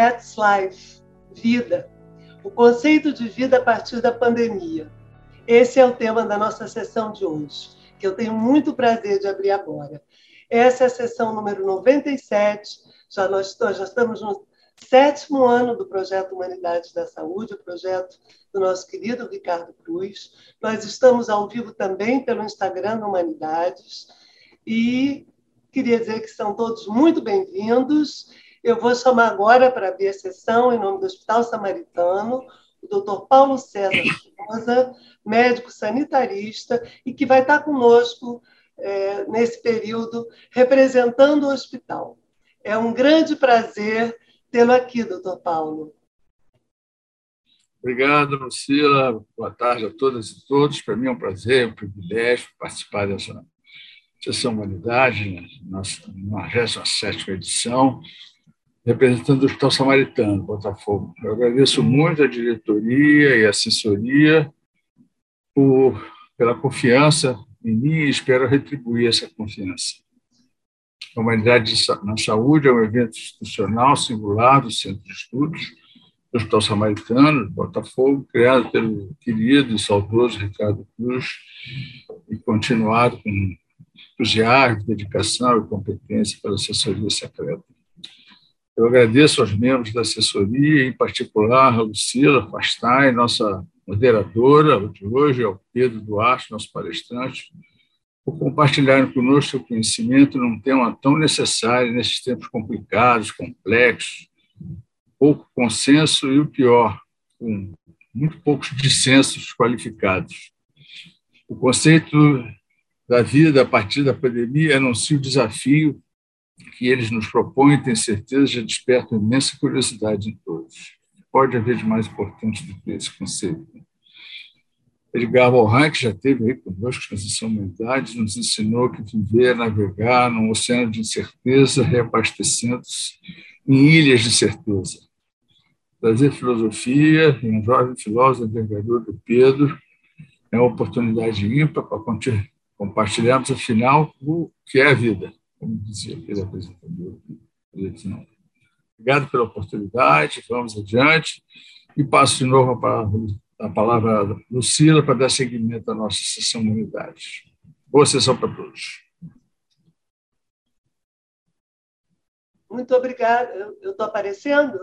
That's Life, vida. O conceito de vida a partir da pandemia. Esse é o tema da nossa sessão de hoje, que eu tenho muito prazer de abrir agora. Essa é a sessão número 97, já nós já estamos no sétimo ano do projeto Humanidades da Saúde, o projeto do nosso querido Ricardo Cruz. Nós estamos ao vivo também pelo Instagram da Humanidades e queria dizer que são todos muito bem-vindos. Eu vou chamar agora para abrir a sessão, em nome do Hospital Samaritano, o doutor Paulo César Souza, médico sanitarista, e que vai estar conosco é, nesse período, representando o hospital. É um grande prazer tê-lo aqui, doutor Paulo. Obrigado, Lucila. Boa tarde a todas e todos. Para mim é um prazer, um privilégio participar dessa sessão Humanidade, né? nossa 97 edição, representando o Hospital Samaritano, Botafogo. Eu agradeço muito a diretoria e a assessoria por, pela confiança em mim e espero retribuir essa confiança. A Humanidade na Saúde é um evento institucional singular do Centro de Estudos do Hospital Samaritano, Botafogo, criado pelo querido e saudoso Ricardo Cruz e continuado com entusiasmo, dedicação e competência pela assessoria secreta. Eu agradeço aos membros da assessoria, em particular a Lucila Fastai, nossa moderadora de hoje, ao Pedro Duarte, nosso palestrante, por compartilharem conosco seu conhecimento num tema tão necessário nesses tempos complicados, complexos, pouco consenso e o pior, com muito poucos dissensos qualificados. O conceito da vida a partir da pandemia anuncia o desafio que eles nos propõem, tenho certeza, já desperta imensa curiosidade em todos. Pode haver de mais importante do que esse conceito. Edgar Morin, que já esteve aí conosco Transição Humanidades, nos ensinou que viver navegar num oceano de incerteza, reabastecendo-se em ilhas de certeza. Trazer filosofia e um jovem filósofo envergadura do Pedro é uma oportunidade ímpar para compartilharmos, afinal, o que é a vida, como dizia aquele apresentador. Obrigado pela oportunidade, vamos adiante. E passo de novo a palavra a palavra a Lucila para dar seguimento à nossa sessão Unidade. Boa sessão para todos. Muito obrigada. Eu estou aparecendo?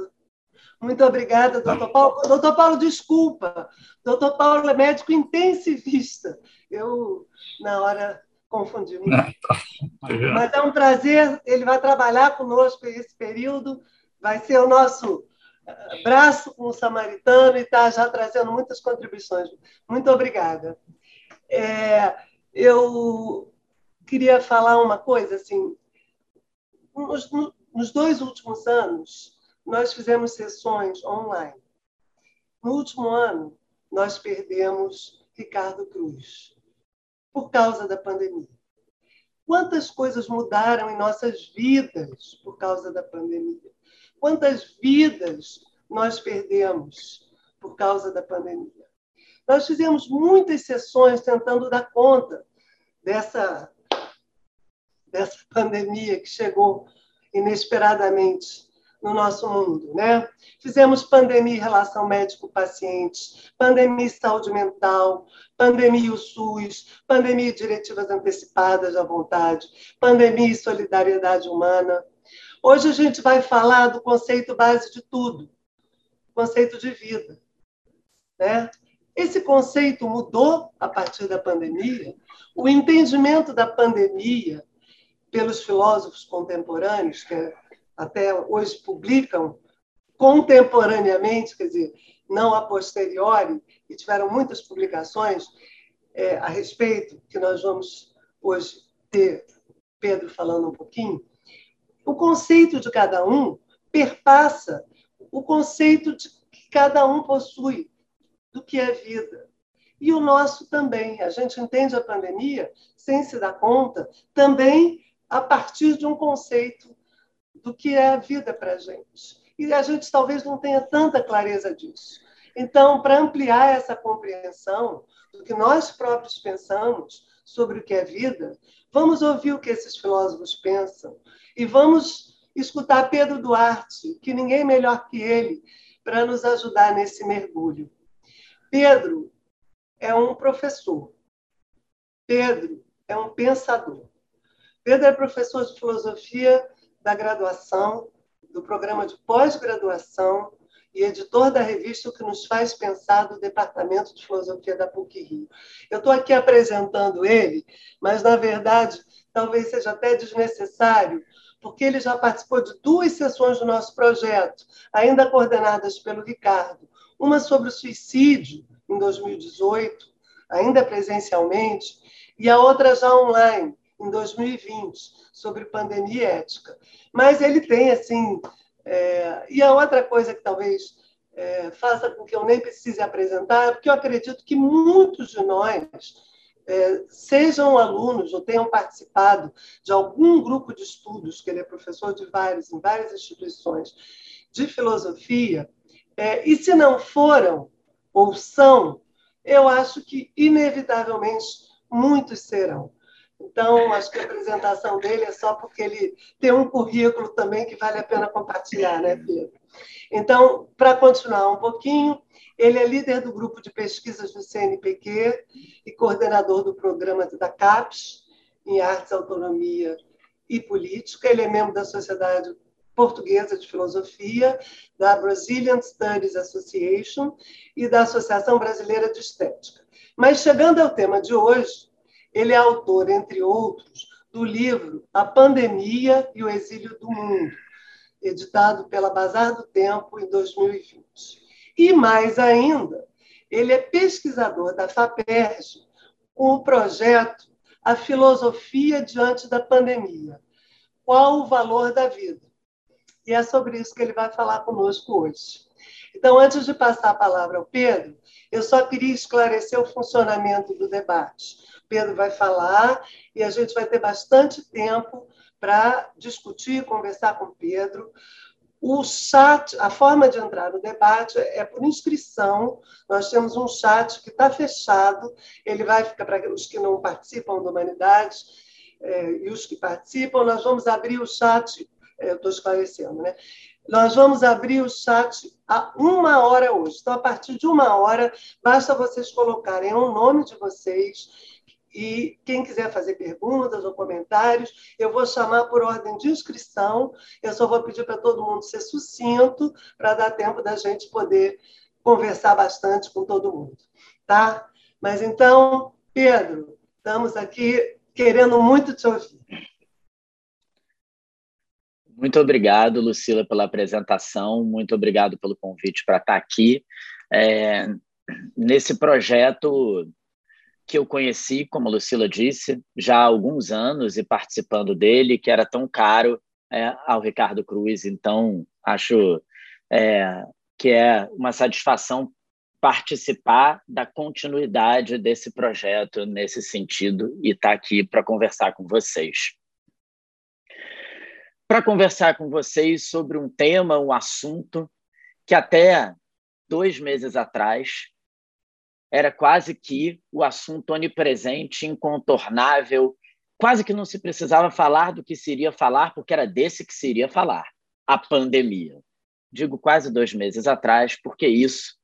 Muito obrigada, doutor Paulo. Doutor Paulo, desculpa. Doutor Paulo é médico intensivista. Eu, na hora, confundi muito. Tá. Mas é um prazer. Ele vai trabalhar conosco esse período. Vai ser o nosso braço com o samaritano e está já trazendo muitas contribuições. Muito obrigada. É, eu queria falar uma coisa assim. Nos, nos dois últimos anos, nós fizemos sessões online. No último ano, nós perdemos Ricardo Cruz por causa da pandemia. Quantas coisas mudaram em nossas vidas por causa da pandemia? Quantas vidas nós perdemos por causa da pandemia? Nós fizemos muitas sessões tentando dar conta dessa, dessa pandemia que chegou inesperadamente no nosso mundo, né? Fizemos pandemia em relação médico-paciente, pandemia em saúde mental, pandemia o SUS, pandemia diretivas antecipadas à vontade, pandemia solidariedade humana. Hoje a gente vai falar do conceito base de tudo, conceito de vida. Né? Esse conceito mudou a partir da pandemia. O entendimento da pandemia pelos filósofos contemporâneos, que até hoje publicam contemporaneamente, quer dizer, não a posteriori, e tiveram muitas publicações é, a respeito, que nós vamos hoje ter Pedro falando um pouquinho, o conceito de cada um perpassa o conceito de que cada um possui do que é vida. E o nosso também. A gente entende a pandemia, sem se dar conta, também a partir de um conceito do que é a vida para a gente. E a gente talvez não tenha tanta clareza disso. Então, para ampliar essa compreensão do que nós próprios pensamos sobre o que é vida, vamos ouvir o que esses filósofos pensam e vamos escutar Pedro Duarte, que ninguém melhor que ele para nos ajudar nesse mergulho. Pedro é um professor. Pedro é um pensador. Pedro é professor de filosofia da graduação, do programa de pós-graduação e editor da revista O que nos faz pensar do Departamento de Filosofia da PUC Rio. Eu estou aqui apresentando ele, mas na verdade talvez seja até desnecessário, porque ele já participou de duas sessões do nosso projeto, ainda coordenadas pelo Ricardo. Uma sobre o suicídio, em 2018, ainda presencialmente, e a outra já online, em 2020, sobre pandemia e ética. Mas ele tem, assim. É... E a outra coisa que talvez é, faça com que eu nem precise apresentar, é porque eu acredito que muitos de nós é, sejam alunos ou tenham participado de algum grupo de estudos, que ele é professor de vários, em várias instituições de filosofia, é, e se não foram ou são, eu acho que, inevitavelmente, muitos serão. Então, acho que a apresentação dele é só porque ele tem um currículo também que vale a pena compartilhar, né, Pedro? Então, para continuar um pouquinho, ele é líder do grupo de pesquisas do CNPq e coordenador do programa da CAPES, em Artes, Autonomia e Política. Ele é membro da Sociedade Portuguesa de Filosofia, da Brazilian Studies Association e da Associação Brasileira de Estética. Mas, chegando ao tema de hoje, ele é autor, entre outros, do livro A Pandemia e o Exílio do Mundo, editado pela Bazar do Tempo em 2020. E mais ainda, ele é pesquisador da FAPERJ com o projeto A Filosofia Diante da Pandemia. Qual o valor da vida? E é sobre isso que ele vai falar conosco hoje. Então, antes de passar a palavra ao Pedro, eu só queria esclarecer o funcionamento do debate. Pedro vai falar e a gente vai ter bastante tempo para discutir, conversar com Pedro. O chat, a forma de entrar no debate é por inscrição. Nós temos um chat que está fechado, ele vai ficar para os que não participam da Humanidade é, e os que participam. Nós vamos abrir o chat, é, estou esclarecendo, né? Nós vamos abrir o chat a uma hora hoje. Então, a partir de uma hora, basta vocês colocarem o nome de vocês e quem quiser fazer perguntas ou comentários, eu vou chamar por ordem de inscrição. Eu só vou pedir para todo mundo ser sucinto, para dar tempo da gente poder conversar bastante com todo mundo. Tá? Mas então, Pedro, estamos aqui querendo muito te ouvir. Muito obrigado, Lucila, pela apresentação. Muito obrigado pelo convite para estar aqui. É, nesse projeto que eu conheci, como a Lucila disse, já há alguns anos e participando dele, que era tão caro é, ao Ricardo Cruz. Então, acho é, que é uma satisfação participar da continuidade desse projeto nesse sentido e estar tá aqui para conversar com vocês. Para conversar com vocês sobre um tema, um assunto que até dois meses atrás era quase que o assunto onipresente, incontornável, quase que não se precisava falar do que se iria falar, porque era desse que se iria falar a pandemia. Digo quase dois meses atrás, porque isso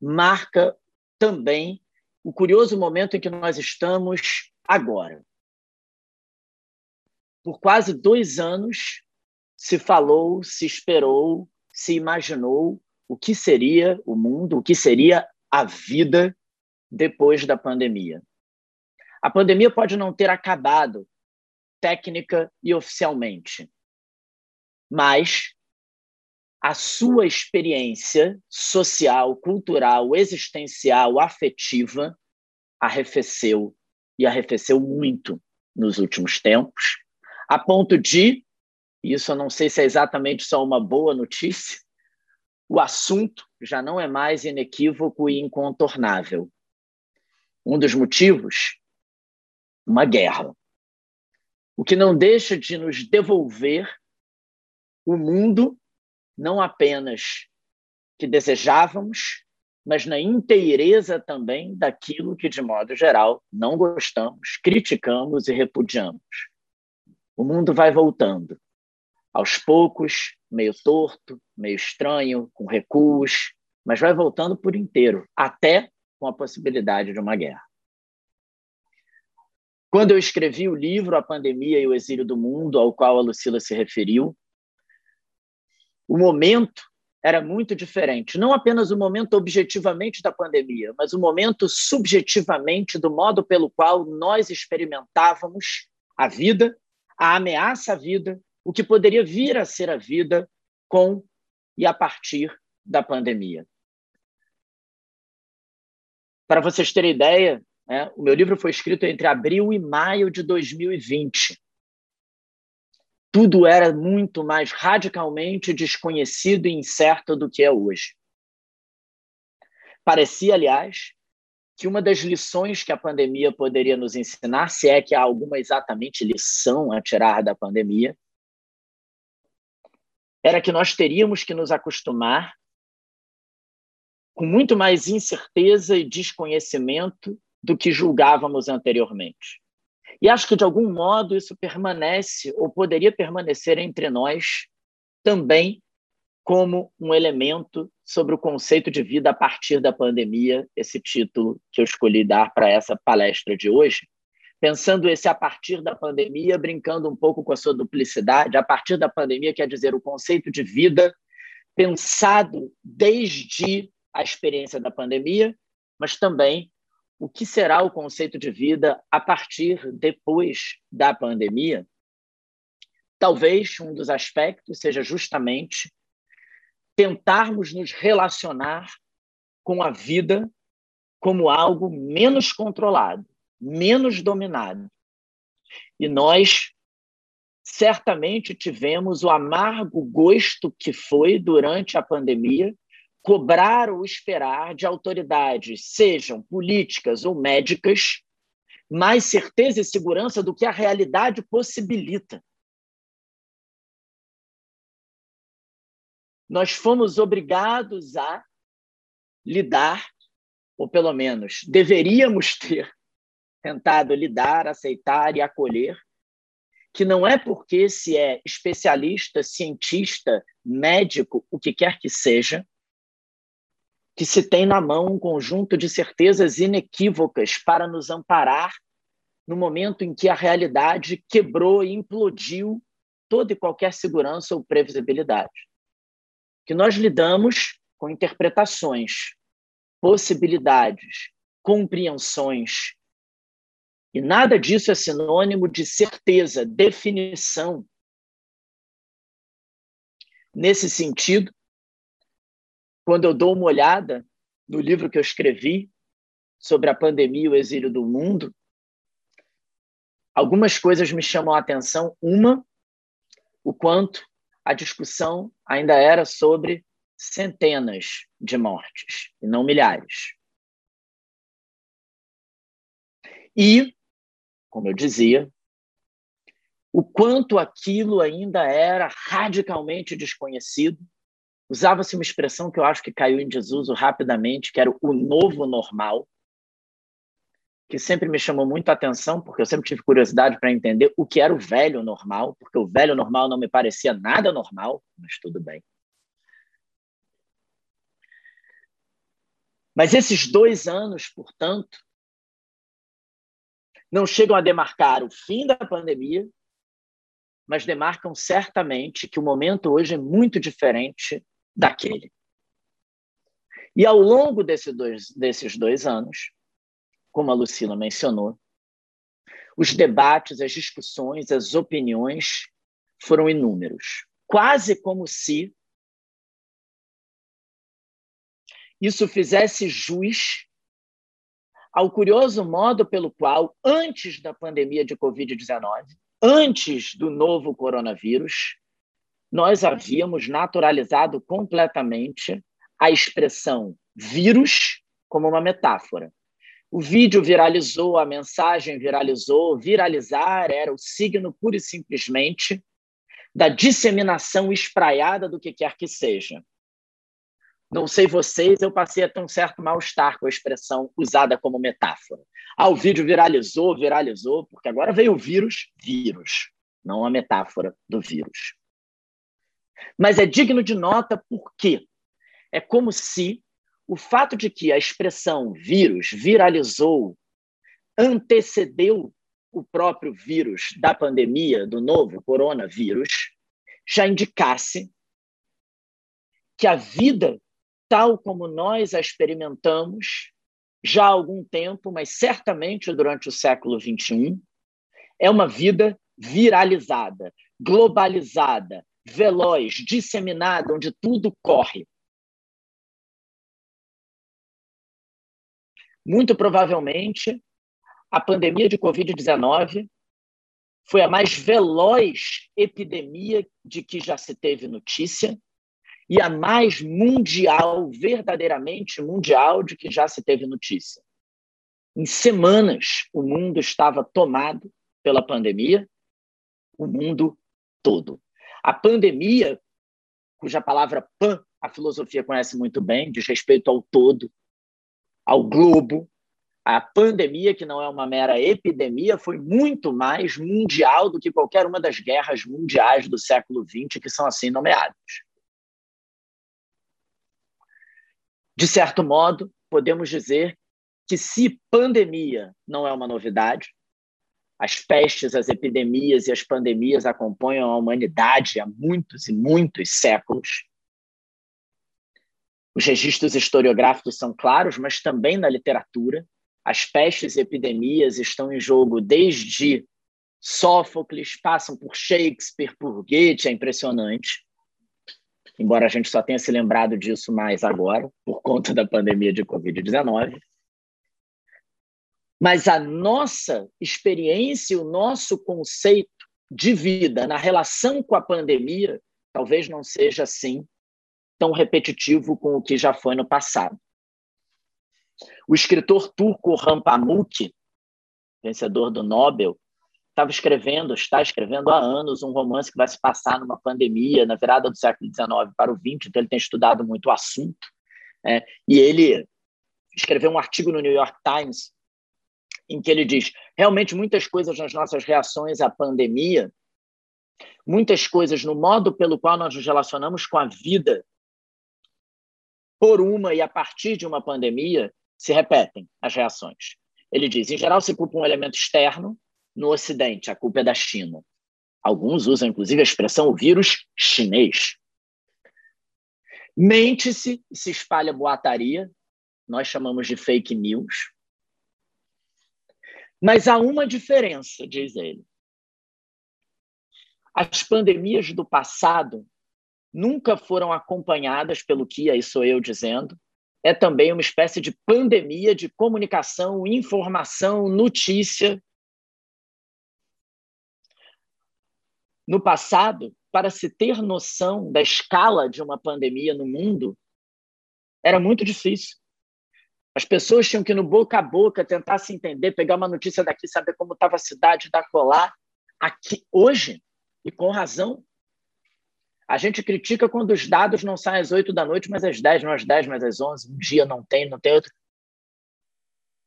marca também o curioso momento em que nós estamos agora. Por quase dois anos se falou, se esperou, se imaginou o que seria o mundo, o que seria a vida depois da pandemia. A pandemia pode não ter acabado técnica e oficialmente, mas a sua experiência social, cultural, existencial, afetiva arrefeceu e arrefeceu muito nos últimos tempos, a ponto de, isso eu não sei se é exatamente só uma boa notícia, o assunto já não é mais inequívoco e incontornável. Um dos motivos? Uma guerra. O que não deixa de nos devolver o mundo, não apenas que desejávamos, mas na inteireza também daquilo que, de modo geral, não gostamos, criticamos e repudiamos. O mundo vai voltando aos poucos, meio torto, meio estranho, com recuos, mas vai voltando por inteiro, até com a possibilidade de uma guerra. Quando eu escrevi o livro A Pandemia e o Exílio do Mundo, ao qual a Lucila se referiu, o momento era muito diferente. Não apenas o momento objetivamente da pandemia, mas o momento subjetivamente do modo pelo qual nós experimentávamos a vida, a ameaça à vida, o que poderia vir a ser a vida com e a partir da pandemia. Para vocês terem ideia, né, o meu livro foi escrito entre abril e maio de 2020 tudo era muito mais radicalmente desconhecido e incerto do que é hoje. Parecia, aliás, que uma das lições que a pandemia poderia nos ensinar, se é que há alguma exatamente lição a tirar da pandemia, era que nós teríamos que nos acostumar com muito mais incerteza e desconhecimento do que julgávamos anteriormente. E acho que, de algum modo, isso permanece, ou poderia permanecer entre nós também como um elemento sobre o conceito de vida a partir da pandemia, esse título que eu escolhi dar para essa palestra de hoje. Pensando esse a partir da pandemia, brincando um pouco com a sua duplicidade, a partir da pandemia quer dizer o conceito de vida pensado desde a experiência da pandemia, mas também o que será o conceito de vida a partir depois da pandemia, talvez um dos aspectos seja justamente tentarmos nos relacionar com a vida como algo menos controlado, menos dominado. E nós certamente tivemos o amargo gosto que foi durante a pandemia cobrar ou esperar de autoridades, sejam políticas ou médicas, mais certeza e segurança do que a realidade possibilita. Nós fomos obrigados a lidar, ou pelo menos deveríamos ter tentado lidar, aceitar e acolher, que não é porque se é especialista, cientista, médico, o que quer que seja, que se tem na mão um conjunto de certezas inequívocas para nos amparar no momento em que a realidade quebrou e implodiu toda e qualquer segurança ou previsibilidade. Que nós lidamos com interpretações, possibilidades, compreensões. E nada disso é sinônimo de certeza, definição. Nesse sentido, quando eu dou uma olhada no livro que eu escrevi sobre a pandemia e o exílio do mundo, algumas coisas me chamam a atenção. Uma, o quanto a discussão ainda era sobre centenas de mortes e não milhares. E, como eu dizia, o quanto aquilo ainda era radicalmente desconhecido Usava-se uma expressão que eu acho que caiu em desuso rapidamente, que era o novo normal, que sempre me chamou muito a atenção, porque eu sempre tive curiosidade para entender o que era o velho normal, porque o velho normal não me parecia nada normal, mas tudo bem. Mas esses dois anos, portanto, não chegam a demarcar o fim da pandemia, mas demarcam certamente que o momento hoje é muito diferente daquele. E ao longo desse dois, desses dois anos, como a Lucila mencionou, os debates, as discussões, as opiniões foram inúmeros, quase como se isso fizesse jus ao curioso modo pelo qual, antes da pandemia de Covid-19, antes do novo coronavírus, nós havíamos naturalizado completamente a expressão vírus como uma metáfora. O vídeo viralizou, a mensagem viralizou, viralizar era o signo pura e simplesmente da disseminação espraiada do que quer que seja. Não sei vocês, eu passei a ter um certo mal-estar com a expressão usada como metáfora. Ah, o vídeo viralizou, viralizou, porque agora veio o vírus, vírus, não a metáfora do vírus. Mas é digno de nota porque é como se o fato de que a expressão vírus viralizou antecedeu o próprio vírus da pandemia, do novo coronavírus, já indicasse que a vida, tal como nós a experimentamos já há algum tempo, mas certamente durante o século XXI, é uma vida viralizada, globalizada, veloz, disseminada, onde tudo corre. Muito provavelmente, a pandemia de Covid-19 foi a mais veloz epidemia de que já se teve notícia e a mais mundial, verdadeiramente mundial, de que já se teve notícia. Em semanas, o mundo estava tomado pela pandemia, o mundo todo. A pandemia, cuja palavra pan a filosofia conhece muito bem, diz respeito ao todo, ao globo. A pandemia, que não é uma mera epidemia, foi muito mais mundial do que qualquer uma das guerras mundiais do século XX, que são assim nomeadas. De certo modo, podemos dizer que se pandemia não é uma novidade, as pestes, as epidemias e as pandemias acompanham a humanidade há muitos e muitos séculos. Os registros historiográficos são claros, mas também na literatura. As pestes e epidemias estão em jogo desde Sófocles, passam por Shakespeare, por Goethe, é impressionante embora a gente só tenha se lembrado disso mais agora, por conta da pandemia de Covid-19. Mas a nossa experiência, o nosso conceito de vida na relação com a pandemia, talvez não seja assim tão repetitivo com o que já foi no passado. O escritor turco Orhan Pamuk, vencedor do Nobel, estava escrevendo, está escrevendo há anos um romance que vai se passar numa pandemia, na virada do século XIX para o XX, então ele tem estudado muito o assunto. É, e ele escreveu um artigo no New York Times em que ele diz: realmente muitas coisas nas nossas reações à pandemia, muitas coisas no modo pelo qual nós nos relacionamos com a vida por uma e a partir de uma pandemia se repetem as reações. Ele diz: em geral, se culpa um elemento externo, no Ocidente, a culpa é da China. Alguns usam, inclusive, a expressão o vírus chinês. Mente-se e se espalha boataria, nós chamamos de fake news. Mas há uma diferença, diz ele. As pandemias do passado nunca foram acompanhadas pelo que, aí sou eu dizendo, é também uma espécie de pandemia de comunicação, informação, notícia No passado, para se ter noção da escala de uma pandemia no mundo, era muito difícil. As pessoas tinham que, no boca a boca, tentar se entender, pegar uma notícia daqui, saber como estava a cidade da colar. Aqui, hoje, e com razão, a gente critica quando os dados não saem às 8 da noite, mas às 10, não às 10, mas às 11. Um dia não tem, não tem outro.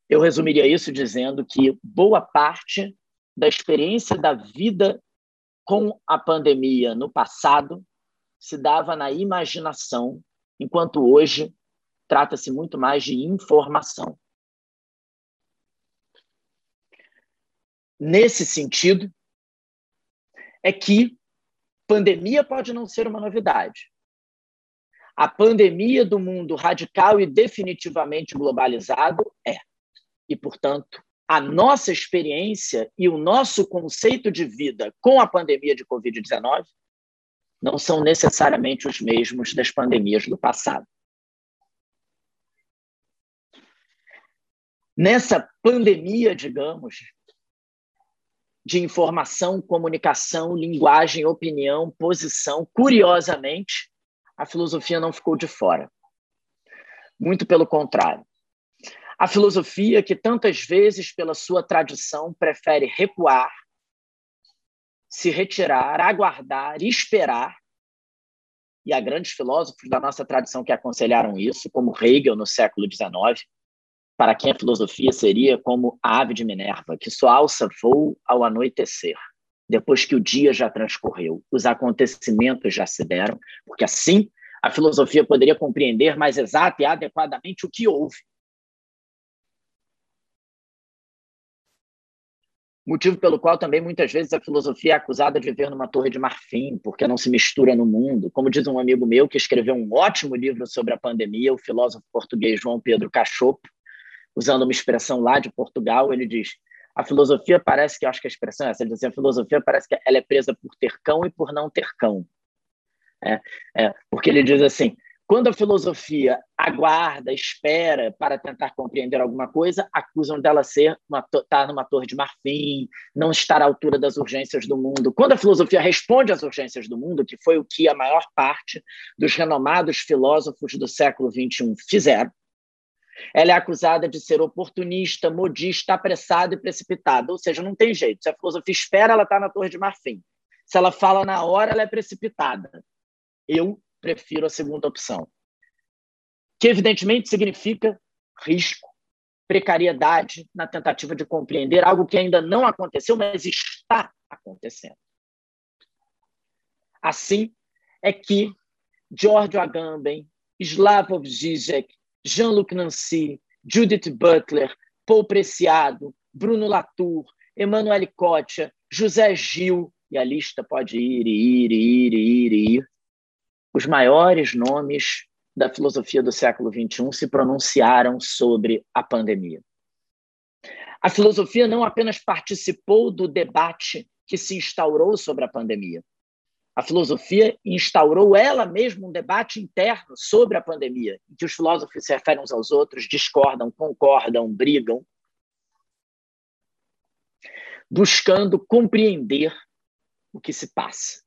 Eu resumiria isso dizendo que boa parte da experiência da vida com a pandemia no passado se dava na imaginação, enquanto hoje trata-se muito mais de informação. Nesse sentido, é que pandemia pode não ser uma novidade. A pandemia do mundo radical e definitivamente globalizado é. E, portanto, a nossa experiência e o nosso conceito de vida com a pandemia de Covid-19 não são necessariamente os mesmos das pandemias do passado. Nessa pandemia, digamos, de informação, comunicação, linguagem, opinião, posição, curiosamente, a filosofia não ficou de fora. Muito pelo contrário. A filosofia, que tantas vezes, pela sua tradição, prefere recuar, se retirar, aguardar, esperar, e há grandes filósofos da nossa tradição que aconselharam isso, como Hegel no século XIX, para quem a filosofia seria como a ave de Minerva, que sua alça voa ao anoitecer. depois que o dia já transcorreu, os acontecimentos já se deram, porque assim a filosofia poderia compreender mais exato e adequadamente o que houve. Motivo pelo qual também muitas vezes a filosofia é acusada de viver numa torre de marfim, porque não se mistura no mundo. Como diz um amigo meu que escreveu um ótimo livro sobre a pandemia, o filósofo português João Pedro Cachopo, usando uma expressão lá de Portugal, ele diz: a filosofia parece que, acho que a expressão é essa, ele diz assim, a filosofia parece que ela é presa por ter cão e por não ter cão. É, é, porque ele diz assim: quando a filosofia aguarda, espera para tentar compreender alguma coisa, acusam dela ser estar tá numa torre de marfim, não estar à altura das urgências do mundo. Quando a filosofia responde às urgências do mundo, que foi o que a maior parte dos renomados filósofos do século XXI fizeram, ela é acusada de ser oportunista, modista, apressada e precipitada. Ou seja, não tem jeito. Se a filosofia espera, ela está na torre de marfim. Se ela fala na hora, ela é precipitada. Eu prefiro a segunda opção, que evidentemente significa risco, precariedade na tentativa de compreender algo que ainda não aconteceu, mas está acontecendo. Assim é que Giorgio Agamben, Slavoj Žižek, Jean-Luc Nancy, Judith Butler, Paul Preciado, Bruno Latour, Emanuele Cotia, José Gil, e a lista pode ir ir ir ir ir. Os maiores nomes da filosofia do século XXI se pronunciaram sobre a pandemia. A filosofia não apenas participou do debate que se instaurou sobre a pandemia, a filosofia instaurou ela mesma um debate interno sobre a pandemia, em que os filósofos se referem uns aos outros, discordam, concordam, brigam, buscando compreender o que se passa.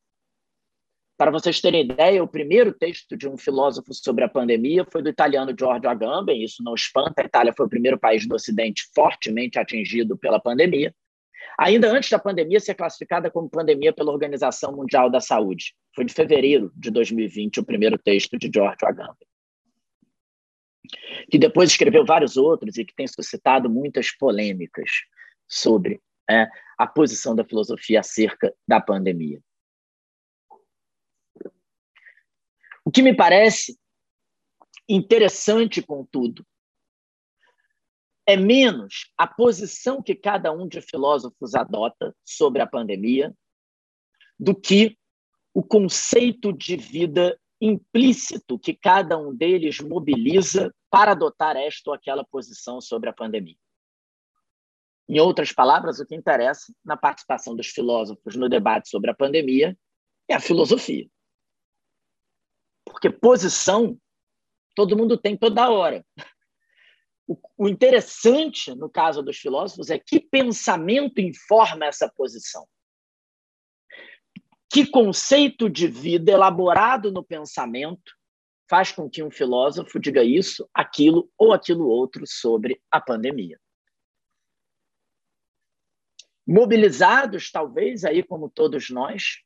Para vocês terem ideia, o primeiro texto de um filósofo sobre a pandemia foi do italiano Giorgio Agamben, isso não espanta, a Itália foi o primeiro país do Ocidente fortemente atingido pela pandemia ainda antes da pandemia ser classificada como pandemia pela Organização Mundial da Saúde. Foi de fevereiro de 2020 o primeiro texto de George Agamben. Que depois escreveu vários outros e que tem suscitado muitas polêmicas sobre é, a posição da filosofia acerca da pandemia. O que me parece interessante, contudo, é menos a posição que cada um de filósofos adota sobre a pandemia do que o conceito de vida implícito que cada um deles mobiliza para adotar esta ou aquela posição sobre a pandemia. Em outras palavras, o que interessa na participação dos filósofos no debate sobre a pandemia é a filosofia. Porque posição todo mundo tem toda hora. O, interessante, no caso dos filósofos, é que pensamento informa essa posição. Que conceito de vida elaborado no pensamento faz com que um filósofo diga isso, aquilo ou aquilo outro sobre a pandemia. Mobilizados, talvez, aí como todos nós,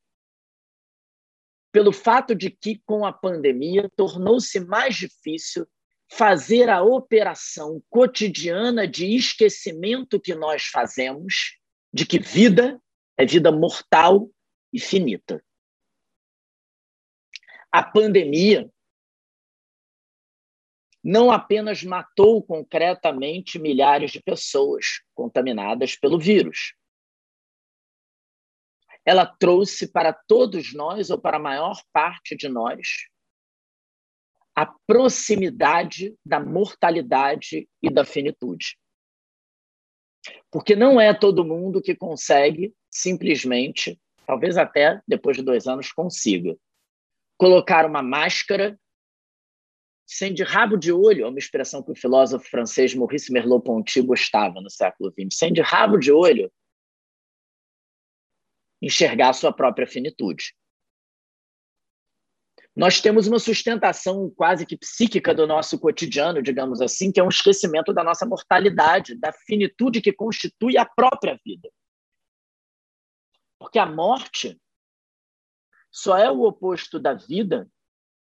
pelo fato de que, com a pandemia, tornou-se mais difícil fazer a operação cotidiana de esquecimento que nós fazemos de que vida é vida mortal e finita. A pandemia não apenas matou concretamente milhares de pessoas contaminadas pelo vírus. Ela trouxe para todos nós, ou para a maior parte de nós, a proximidade da mortalidade e da finitude. Porque não é todo mundo que consegue simplesmente, talvez até depois de dois anos consiga, colocar uma máscara sem de rabo de olho, é uma expressão que o filósofo francês Maurice Merleau-Ponty gostava no século XX, sem de rabo de olho, enxergar a sua própria finitude nós temos uma sustentação quase que psíquica do nosso cotidiano, digamos assim, que é um esquecimento da nossa mortalidade, da finitude que constitui a própria vida. Porque a morte só é o oposto da vida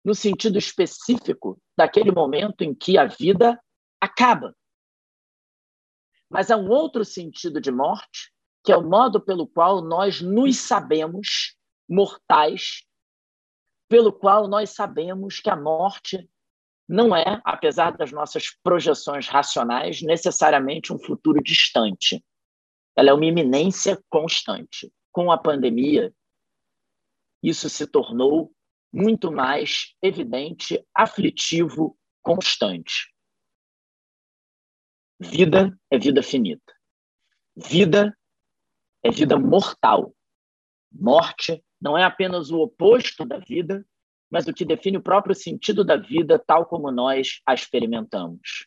no sentido específico daquele momento em que a vida acaba. Mas há um outro sentido de morte que é o modo pelo qual nós nos sabemos mortais, pelo qual nós sabemos que a morte não é, apesar das nossas projeções racionais, necessariamente um futuro distante. Ela é uma iminência constante. Com a pandemia, isso se tornou muito mais evidente, aflitivo, constante. Vida é vida finita. Vida é vida mortal. Morte não é apenas o oposto da vida, mas o que define o próprio sentido da vida tal como nós a experimentamos.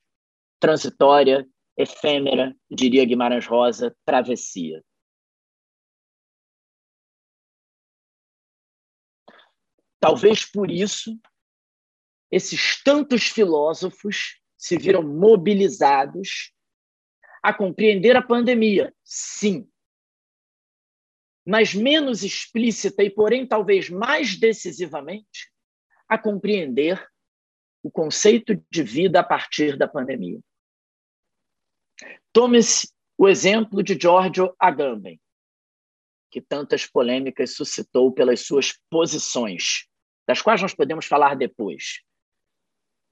Transitória, efêmera, diria Guimarães Rosa, travessia. Talvez por isso esses tantos filósofos se viram mobilizados a compreender a pandemia, sim, mas menos explícita e, porém, talvez mais decisivamente, a compreender o conceito de vida a partir da pandemia. Tome-se o exemplo de Giorgio Agamben, que tantas polêmicas suscitou pelas suas posições, das quais nós podemos falar depois.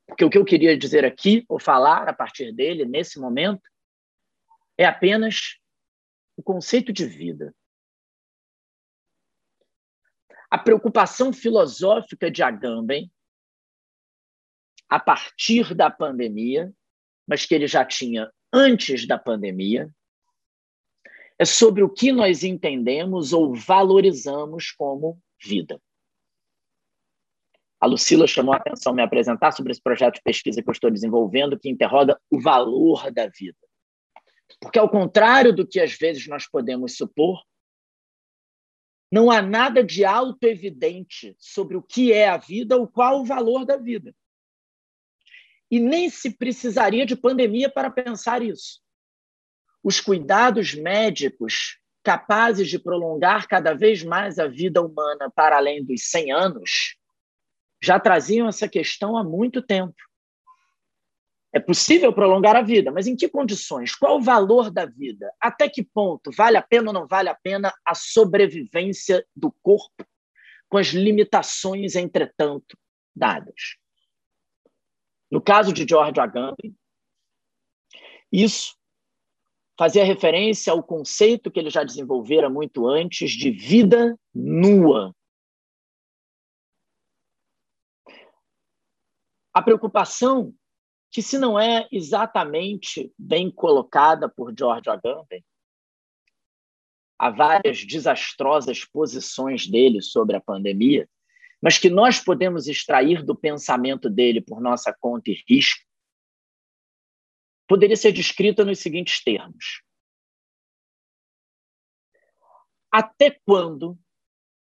Porque o que eu queria dizer aqui, ou falar a partir dele, nesse momento, é apenas o conceito de vida. A preocupação filosófica de Agamben, a partir da pandemia, mas que ele já tinha antes da pandemia, é sobre o que nós entendemos ou valorizamos como vida. A Lucila chamou a atenção me apresentar sobre esse projeto de pesquisa que eu estou desenvolvendo, que interroga o valor da vida. Porque, ao contrário do que às vezes nós podemos supor, não há nada de auto-evidente sobre o que é a vida ou qual o valor da vida. E nem se precisaria de pandemia para pensar isso. Os cuidados médicos capazes de prolongar cada vez mais a vida humana para além dos 100 anos já traziam essa questão há muito tempo. É possível prolongar a vida, mas em que condições? Qual o valor da vida? Até que ponto vale a pena ou não vale a pena a sobrevivência do corpo, com as limitações, entretanto, dadas? No caso de George Agamben, isso fazia referência ao conceito que ele já desenvolvera muito antes de vida nua. A preocupação que se não é exatamente bem colocada por George Agamben, há várias desastrosas posições dele sobre a pandemia, mas que nós podemos extrair do pensamento dele por nossa conta e risco, poderia ser descrita nos seguintes termos: Até quando,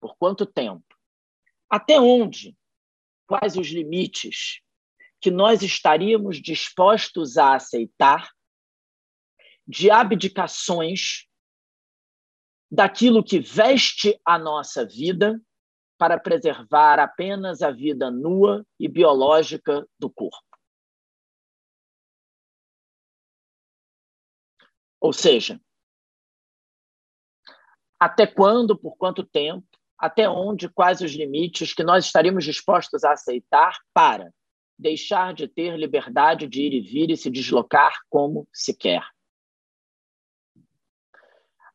por quanto tempo, até onde, quais os limites que nós estaríamos dispostos a aceitar de abdicações daquilo que veste a nossa vida para preservar apenas a vida nua e biológica do corpo. Ou seja, até quando, por quanto tempo, até onde, quais os limites que nós estaríamos dispostos a aceitar para deixar de ter liberdade de ir e vir e se deslocar como se quer.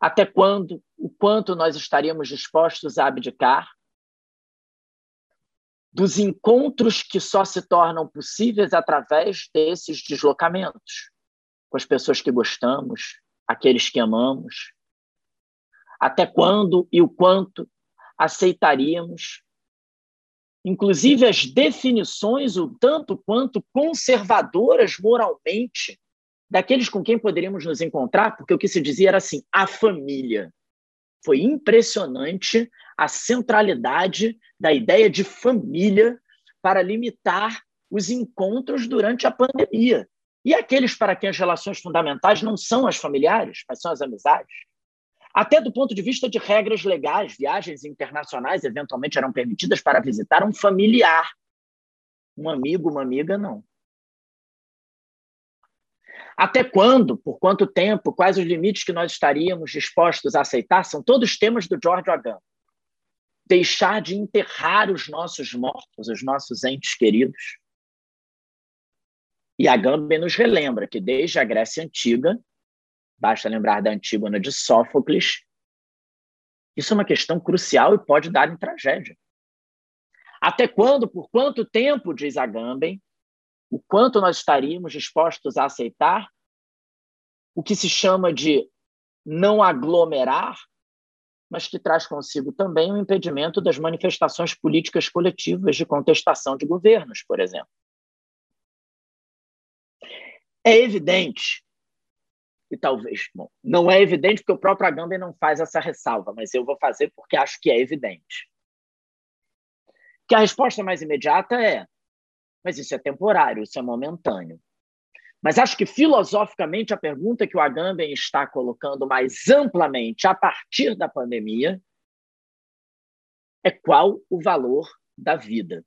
Até quando, o quanto nós estaríamos dispostos a abdicar dos encontros que só se tornam possíveis através desses deslocamentos com as pessoas que gostamos, aqueles que amamos. Até quando e o quanto aceitaríamos inclusive as definições o tanto quanto conservadoras moralmente daqueles com quem poderíamos nos encontrar, porque o que se dizia era assim: a família. Foi impressionante a centralidade da ideia de família para limitar os encontros durante a pandemia. E aqueles para quem as relações fundamentais não são as familiares, mas são as amizades. Até do ponto de vista de regras legais, viagens internacionais eventualmente eram permitidas para visitar um familiar. Um amigo, uma amiga, não. Até quando? Por quanto tempo? Quais os limites que nós estaríamos dispostos a aceitar? São todos temas do George Agamben. Deixar de enterrar os nossos mortos, os nossos entes queridos. E Agamben nos relembra que desde a Grécia Antiga, basta lembrar da Antígona de Sófocles, isso é uma questão crucial e pode dar em tragédia. Até quando, por quanto tempo, diz Agamben, o quanto nós estaríamos dispostos a aceitar o que se chama de não aglomerar, mas que traz consigo também o impedimento das manifestações políticas coletivas de contestação de governos, por exemplo. É evidente, e talvez, bom, não é evidente porque o próprio Agamben não faz essa ressalva, mas eu vou fazer porque acho que é evidente. Que a resposta mais imediata é mas isso é temporário, isso é momentâneo. Mas acho que filosoficamente a pergunta que o Agamben está colocando mais amplamente a partir da pandemia é qual o valor da vida.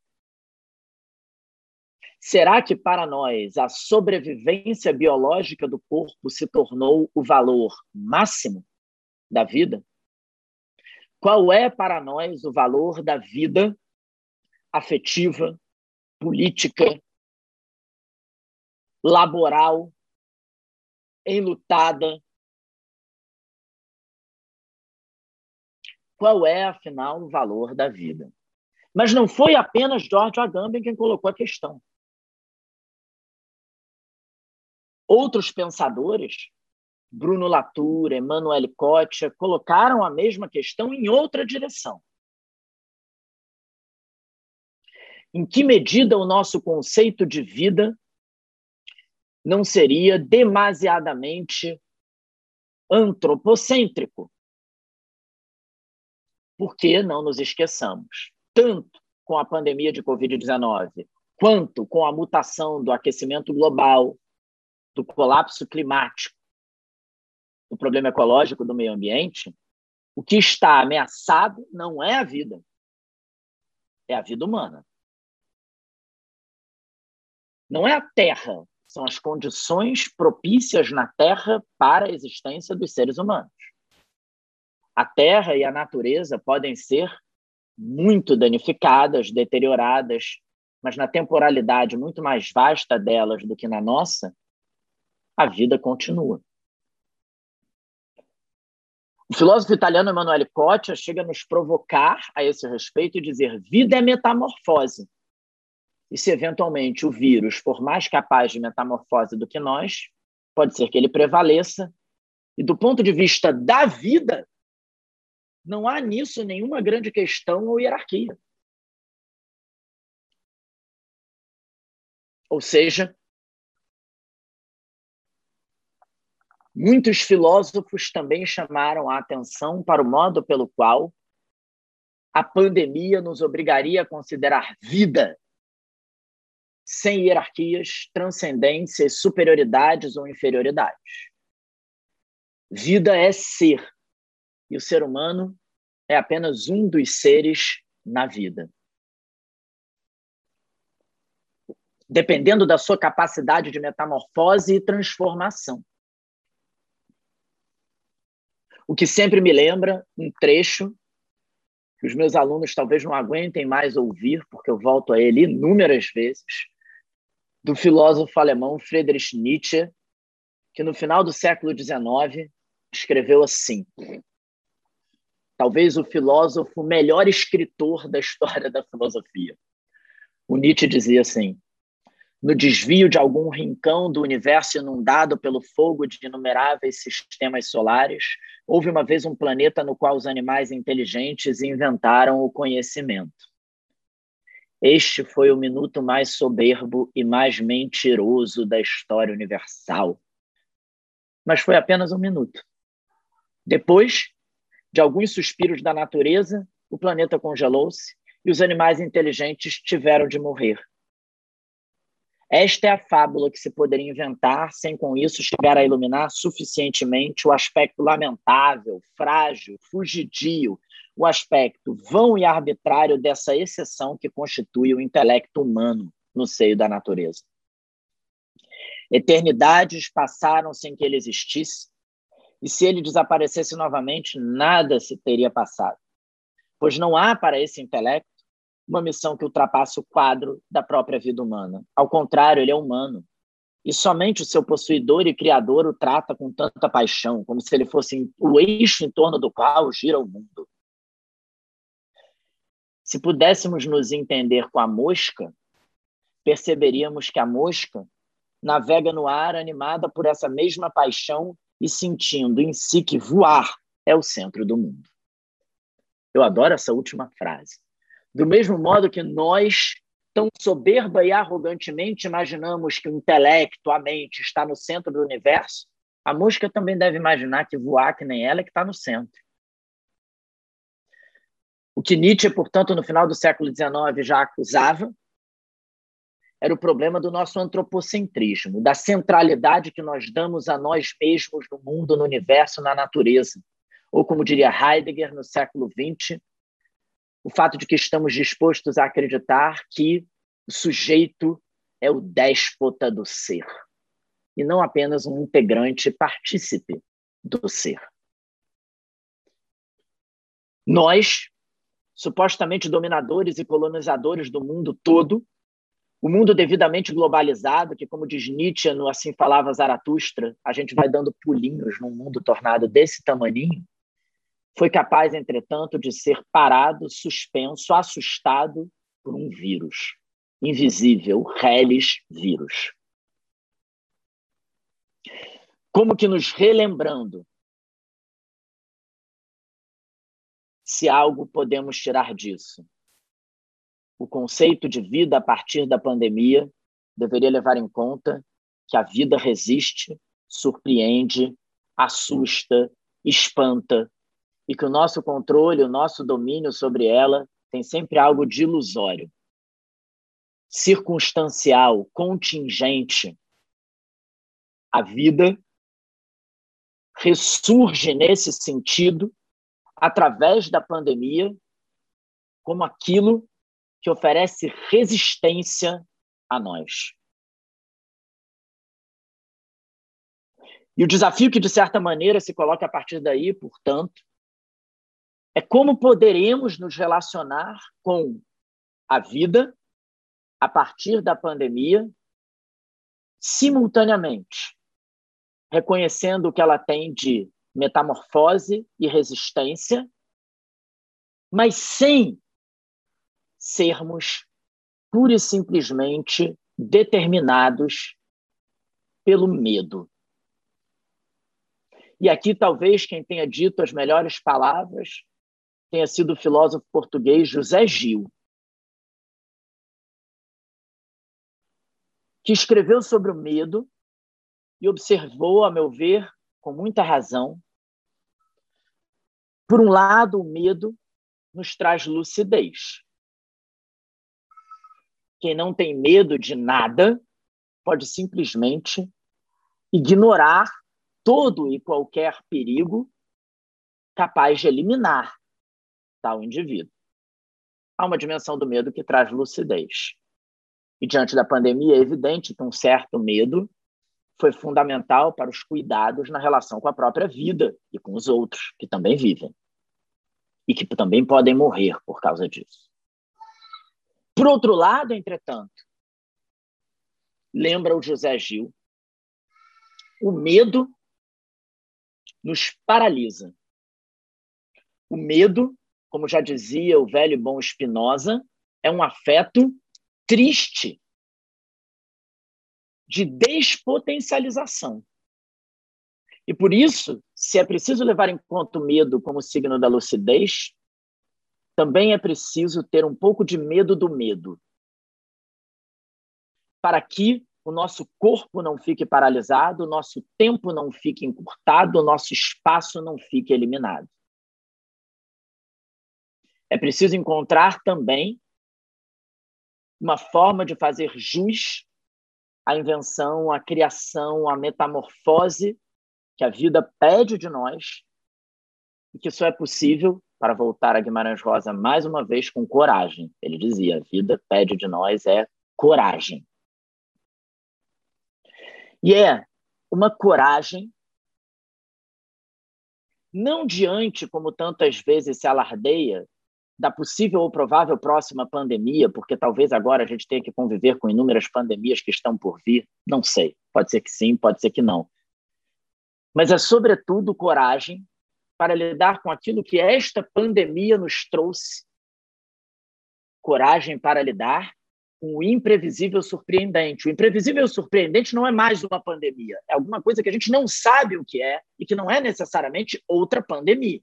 Será que para nós a sobrevivência biológica do corpo se tornou o valor máximo da vida? Qual é para nós o valor da vida afetiva, política, laboral, enlutada. Qual é, afinal, o valor da vida? Mas não foi apenas George Agamben quem colocou a questão. Outros pensadores, Bruno Latour, Emmanuel Kotia, colocaram a mesma questão em outra direção. em que medida o nosso conceito de vida não seria demasiadamente antropocêntrico. Porque não nos esqueçamos, tanto com a pandemia de Covid-19, quanto com a mutação do aquecimento global, do colapso climático, do problema ecológico do meio ambiente, o que está ameaçado não é a vida, é a vida humana. Não é a Terra, são as condições propícias na Terra para a existência dos seres humanos. A Terra e a natureza podem ser muito danificadas, deterioradas, mas na temporalidade muito mais vasta delas do que na nossa, a vida continua. O filósofo italiano Emanuele Cotia chega a nos provocar a esse respeito e dizer: vida é metamorfose. E se eventualmente o vírus for mais capaz de metamorfose do que nós, pode ser que ele prevaleça. E do ponto de vista da vida, não há nisso nenhuma grande questão ou hierarquia. Ou seja, muitos filósofos também chamaram a atenção para o modo pelo qual a pandemia nos obrigaria a considerar vida sem hierarquias, transcendências, superioridades ou inferioridades. Vida é ser, e o ser humano é apenas um dos seres na vida. Dependendo da sua capacidade de metamorfose e transformação. O que sempre me lembra um trecho que os meus alunos talvez não aguentem mais ouvir, porque eu volto a ele inúmeras vezes, do filósofo alemão Friedrich Nietzsche, que no final do século XIX escreveu assim: talvez o filósofo melhor escritor da história da filosofia. O Nietzsche dizia assim: no desvio de algum rincão do universo inundado pelo fogo de inumeráveis sistemas solares, houve uma vez um planeta no qual os animais inteligentes inventaram o conhecimento. Este foi o minuto mais soberbo e mais mentiroso da história universal. Mas foi apenas um minuto. Depois de alguns suspiros da natureza, o planeta congelou-se e os animais inteligentes tiveram de morrer. Esta é a fábula que se poderia inventar sem com isso chegar a iluminar suficientemente o aspecto lamentável, frágil, fugidio o aspecto vão e arbitrário dessa exceção que constitui o intelecto humano no seio da natureza. Eternidades passaram sem que ele existisse, e se ele desaparecesse novamente, nada se teria passado. Pois não há para esse intelecto uma missão que ultrapasse o quadro da própria vida humana. Ao contrário, ele é humano. E somente o seu possuidor e criador o trata com tanta paixão, como se ele fosse o eixo em torno do qual gira o mundo. Se pudéssemos nos entender com a mosca, perceberíamos que a mosca navega no ar animada por essa mesma paixão e sentindo em si que voar é o centro do mundo. Eu adoro essa última frase. Do mesmo modo que nós, tão soberba e arrogantemente, imaginamos que o intelecto, a mente, está no centro do universo, a mosca também deve imaginar que voar que nem ela é que está no centro. O que Nietzsche, portanto, no final do século XIX já acusava era o problema do nosso antropocentrismo, da centralidade que nós damos a nós mesmos no mundo, no universo, na natureza. Ou, como diria Heidegger no século XX, o fato de que estamos dispostos a acreditar que o sujeito é o déspota do ser e não apenas um integrante partícipe do ser. Nós, supostamente dominadores e colonizadores do mundo todo, o mundo devidamente globalizado, que, como diz Nietzsche, no Assim Falava Zaratustra, a gente vai dando pulinhos num mundo tornado desse tamaninho, foi capaz, entretanto, de ser parado, suspenso, assustado por um vírus invisível, reles vírus. Como que nos relembrando se algo podemos tirar disso? o conceito de vida a partir da pandemia deveria levar em conta que a vida resiste, surpreende, assusta, espanta e que o nosso controle, o nosso domínio sobre ela tem sempre algo de ilusório, circunstancial, contingente. A vida ressurge nesse sentido através da pandemia como aquilo que oferece resistência a nós. E o desafio que, de certa maneira, se coloca a partir daí, portanto, é como poderemos nos relacionar com a vida a partir da pandemia, simultaneamente, reconhecendo o que ela tem de metamorfose e resistência, mas sem sermos pura e simplesmente determinados pelo medo. E aqui, talvez, quem tenha dito as melhores palavras tenha sido o filósofo português José Gil, que escreveu sobre o medo e observou, a meu ver, com muita razão. Por um lado, o medo nos traz lucidez. Quem não tem medo de nada pode simplesmente ignorar todo e qualquer perigo capaz de eliminar tal indivíduo. Há uma dimensão do medo que traz lucidez. E diante da pandemia, é evidente que um certo medo foi fundamental para os cuidados na relação com a própria vida e com os outros que também vivem e que também podem morrer por causa disso. Por outro lado, entretanto, lembra o José Gil, o medo nos paralisa. O medo, como já dizia o velho bom Spinoza, é um afeto triste de despotencialização. E por isso, se é preciso levar em conta o medo como signo da lucidez, também é preciso ter um pouco de medo do medo. Para que o nosso corpo não fique paralisado, o nosso tempo não fique encurtado, o nosso espaço não fique eliminado. É preciso encontrar também uma forma de fazer jus à invenção, à criação, à metamorfose que a vida pede de nós, e que só é possível para voltar a Guimarães Rosa mais uma vez com coragem. Ele dizia: a vida pede de nós é coragem. E é uma coragem, não diante, como tantas vezes se alardeia, da possível ou provável próxima pandemia, porque talvez agora a gente tenha que conviver com inúmeras pandemias que estão por vir, não sei. Pode ser que sim, pode ser que não. Mas é, sobretudo, coragem para lidar com aquilo que esta pandemia nos trouxe. Coragem para lidar com o imprevisível surpreendente. O imprevisível surpreendente não é mais uma pandemia, é alguma coisa que a gente não sabe o que é e que não é necessariamente outra pandemia.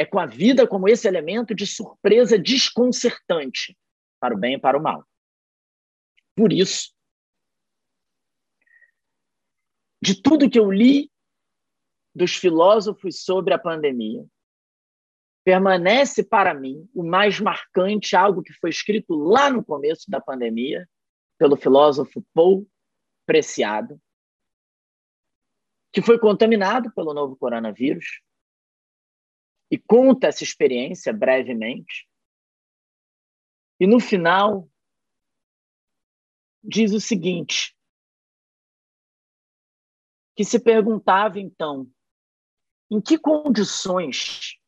É com a vida como esse elemento de surpresa desconcertante, para o bem e para o mal. Por isso, de tudo que eu li dos filósofos sobre a pandemia, permanece para mim o mais marcante, algo que foi escrito lá no começo da pandemia, pelo filósofo Paul Preciado, que foi contaminado pelo novo coronavírus e conta essa experiência brevemente. E no final, diz o seguinte: que se perguntava então em que condições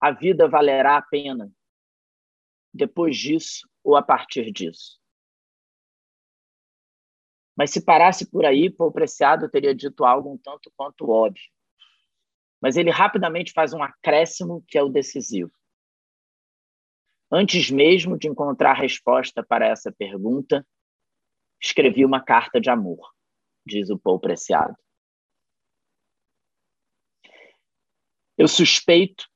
a vida valerá a pena depois disso ou a partir disso. Mas se parasse por aí, Paul Preciado teria dito algo um tanto quanto óbvio. Mas ele rapidamente faz um acréscimo que é o decisivo. Antes mesmo de encontrar resposta para essa pergunta, escrevi uma carta de amor, diz o Paul Preciado. Eu suspeito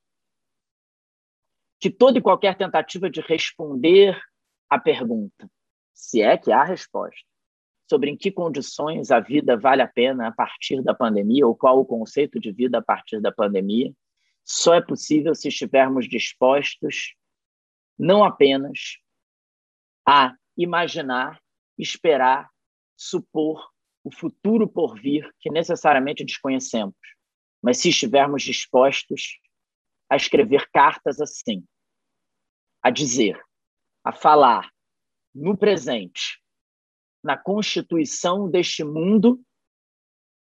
que toda e qualquer tentativa de responder à pergunta, se é que há resposta, sobre em que condições a vida vale a pena a partir da pandemia, ou qual o conceito de vida a partir da pandemia, só é possível se estivermos dispostos não apenas a imaginar, esperar, supor o futuro por vir que necessariamente desconhecemos, mas se estivermos dispostos a escrever cartas assim, a dizer, a falar no presente, na constituição deste mundo,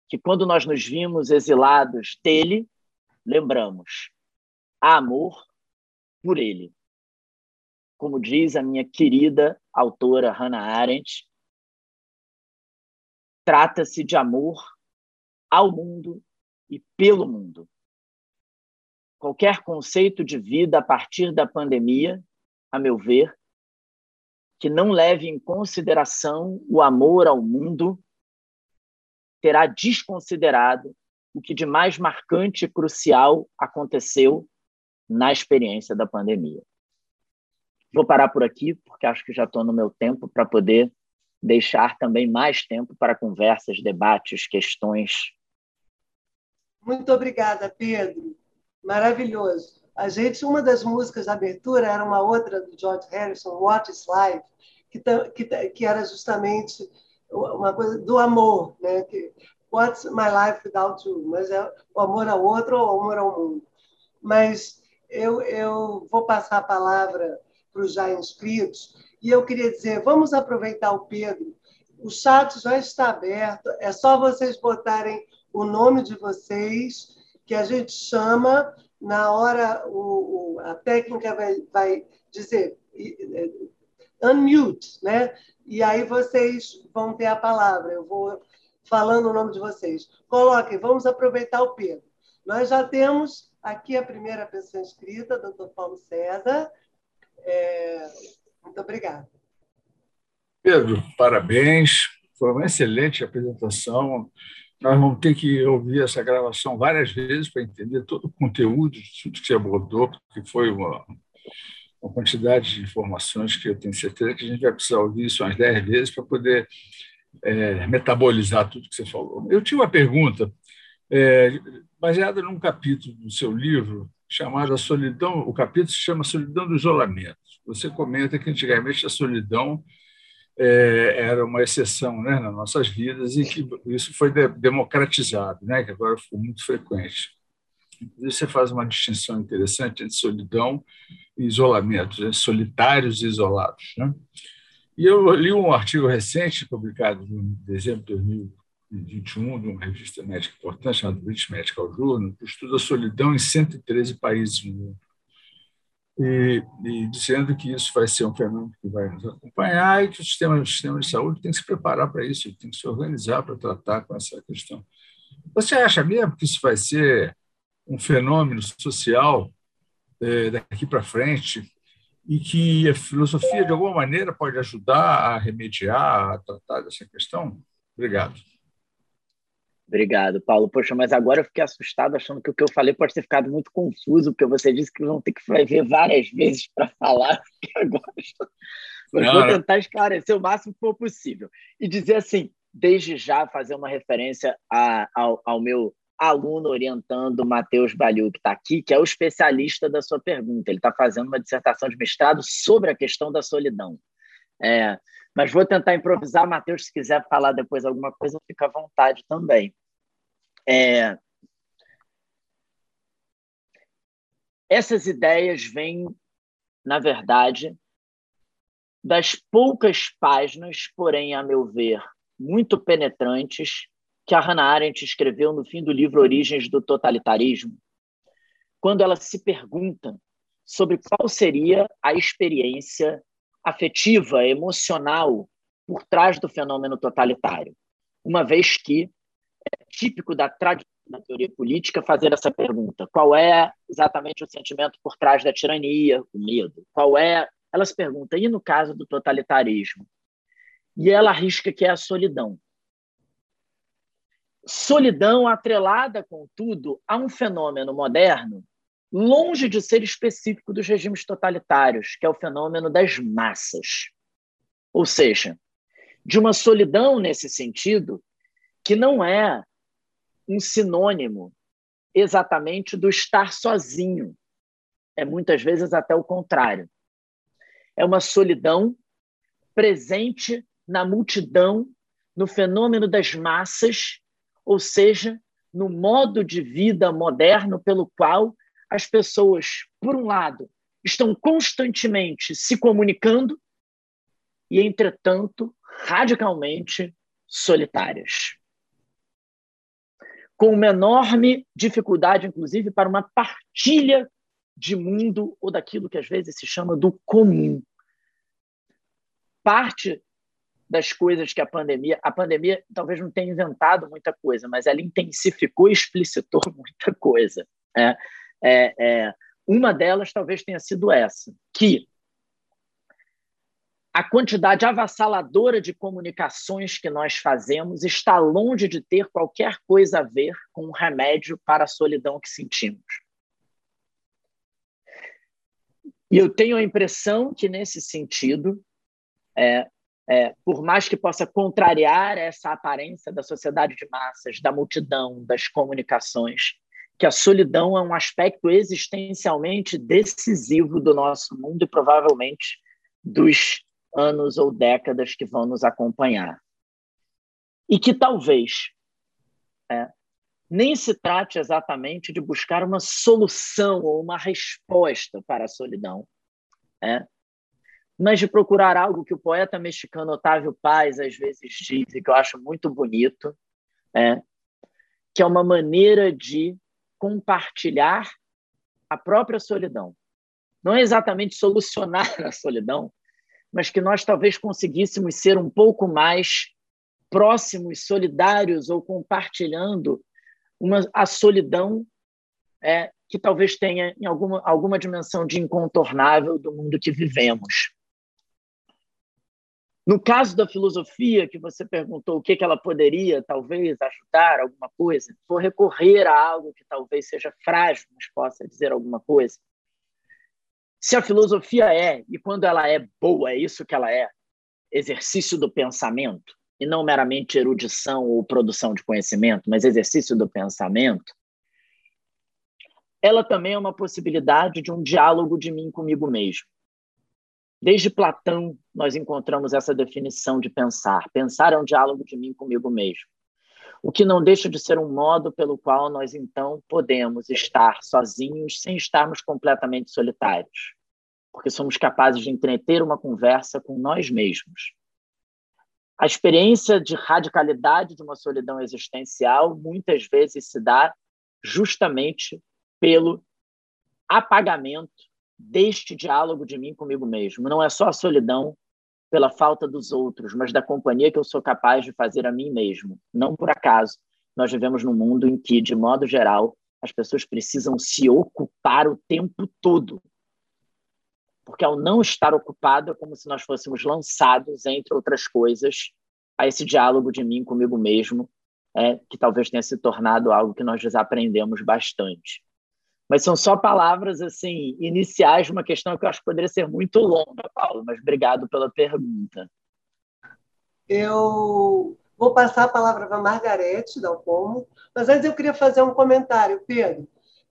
que quando nós nos vimos exilados dele, lembramos, há amor por ele. Como diz a minha querida autora Hannah Arendt, trata-se de amor ao mundo e pelo mundo. Qualquer conceito de vida a partir da pandemia, a meu ver, que não leve em consideração o amor ao mundo, terá desconsiderado o que de mais marcante e crucial aconteceu na experiência da pandemia. Vou parar por aqui, porque acho que já estou no meu tempo para poder deixar também mais tempo para conversas, debates, questões muito obrigada, Pedro. Maravilhoso. A gente, uma das músicas da abertura era uma outra do George Harrison, What is Life, que, que, que era justamente uma coisa do amor, né? Que, What's my life without you? Mas é o amor ao outro ou o amor ao mundo. Mas eu, eu vou passar a palavra para os já inscritos e eu queria dizer, vamos aproveitar o Pedro. O chat já está aberto, é só vocês botarem o nome de vocês, que a gente chama, na hora o, o a técnica vai, vai dizer é, unmute, né? E aí vocês vão ter a palavra. Eu vou falando o nome de vocês. Coloquem, vamos aproveitar o Pedro. Nós já temos aqui a primeira pessoa inscrita, doutor Paulo César. É... Muito obrigada. Pedro, parabéns. Foi uma excelente apresentação. Nós vamos ter que ouvir essa gravação várias vezes para entender todo o conteúdo de tudo que você abordou, porque foi uma, uma quantidade de informações que eu tenho certeza que a gente vai precisar ouvir isso umas dez vezes para poder é, metabolizar tudo que você falou. Eu tinha uma pergunta é, baseada num capítulo do seu livro chamado A Solidão. O capítulo se chama Solidão do Isolamento. Você comenta que antigamente a solidão é, era uma exceção né, nas nossas vidas e que isso foi de, democratizado, né, que agora ficou muito frequente. Você faz uma distinção interessante entre solidão e isolamento, né, solitários e isolados. Né? E eu li um artigo recente, publicado em dezembro de 2021, de uma revista médica importante, chamada British Medical Journal, que estuda solidão em 113 países no mundo. E, e, dizendo que isso vai ser um fenômeno que vai nos acompanhar e que o sistema, o sistema de saúde tem que se preparar para isso, tem que se organizar para tratar com essa questão. Você acha mesmo que isso vai ser um fenômeno social é, daqui para frente e que a filosofia, de alguma maneira, pode ajudar a remediar, a tratar dessa questão? Obrigado. Obrigado, Paulo. Poxa, mas agora eu fiquei assustado achando que o que eu falei pode ter ficado muito confuso, porque você disse que vão ter que ver várias vezes para falar. Agora... Mas vou tentar esclarecer o máximo que for possível. E dizer assim, desde já fazer uma referência a, ao, ao meu aluno orientando Matheus Baliu, que está aqui, que é o especialista da sua pergunta. Ele está fazendo uma dissertação de mestrado sobre a questão da solidão. É, mas vou tentar improvisar. Matheus, se quiser falar depois alguma coisa, fica à vontade também. É, essas ideias vêm, na verdade, das poucas páginas, porém, a meu ver, muito penetrantes, que a Hannah Arendt escreveu no fim do livro Origens do Totalitarismo, quando ela se pergunta sobre qual seria a experiência afetiva, emocional por trás do fenômeno totalitário, uma vez que típico da tradição da teoria política fazer essa pergunta: qual é exatamente o sentimento por trás da tirania, o medo? Qual é? Ela se pergunta, e no caso do totalitarismo? E ela arrisca que é a solidão solidão atrelada, contudo, a um fenômeno moderno longe de ser específico dos regimes totalitários, que é o fenômeno das massas. Ou seja, de uma solidão nesse sentido que não é um sinônimo exatamente do estar sozinho. É muitas vezes até o contrário. É uma solidão presente na multidão, no fenômeno das massas ou seja, no modo de vida moderno pelo qual as pessoas, por um lado, estão constantemente se comunicando e, entretanto, radicalmente solitárias. Com uma enorme dificuldade, inclusive, para uma partilha de mundo ou daquilo que às vezes se chama do comum. Parte das coisas que a pandemia. A pandemia talvez não tenha inventado muita coisa, mas ela intensificou e explicitou muita coisa. É, é, é, uma delas talvez tenha sido essa, que a quantidade avassaladora de comunicações que nós fazemos está longe de ter qualquer coisa a ver com o remédio para a solidão que sentimos. E eu tenho a impressão que, nesse sentido, é, é, por mais que possa contrariar essa aparência da sociedade de massas, da multidão, das comunicações, que a solidão é um aspecto existencialmente decisivo do nosso mundo e provavelmente dos anos ou décadas que vão nos acompanhar. E que talvez é, nem se trate exatamente de buscar uma solução ou uma resposta para a solidão, é, mas de procurar algo que o poeta mexicano Otávio Paz às vezes diz e que eu acho muito bonito, é, que é uma maneira de compartilhar a própria solidão. Não é exatamente solucionar a solidão, mas que nós talvez conseguíssemos ser um pouco mais próximos, solidários ou compartilhando uma, a solidão é, que talvez tenha em alguma, alguma dimensão de incontornável do mundo que vivemos. No caso da filosofia, que você perguntou o que, que ela poderia, talvez, ajudar alguma coisa, vou recorrer a algo que talvez seja frágil, mas possa dizer alguma coisa. Se a filosofia é, e quando ela é boa, é isso que ela é, exercício do pensamento, e não meramente erudição ou produção de conhecimento, mas exercício do pensamento, ela também é uma possibilidade de um diálogo de mim comigo mesmo. Desde Platão, nós encontramos essa definição de pensar. Pensar é um diálogo de mim comigo mesmo. O que não deixa de ser um modo pelo qual nós, então, podemos estar sozinhos sem estarmos completamente solitários. porque somos capazes de entreter uma conversa com nós mesmos. A experiência de radicalidade de uma solidão existencial muitas vezes se dá justamente pelo apagamento deste diálogo de mim comigo mesmo. Não é só a solidão pela falta dos outros, mas da companhia que eu sou capaz de fazer a mim mesmo. Não por acaso, nós vivemos num mundo em que, de modo geral, as pessoas precisam se ocupar o tempo todo. Porque ao não estar ocupado, é como se nós fôssemos lançados, entre outras coisas, a esse diálogo de mim comigo mesmo, é, que talvez tenha se tornado algo que nós desaprendemos bastante. Mas são só palavras assim iniciais de uma questão que eu acho que poderia ser muito longa, Paulo, mas obrigado pela pergunta. Eu vou passar a palavra para a Margarete Dalpomo, mas antes eu queria fazer um comentário, Pedro.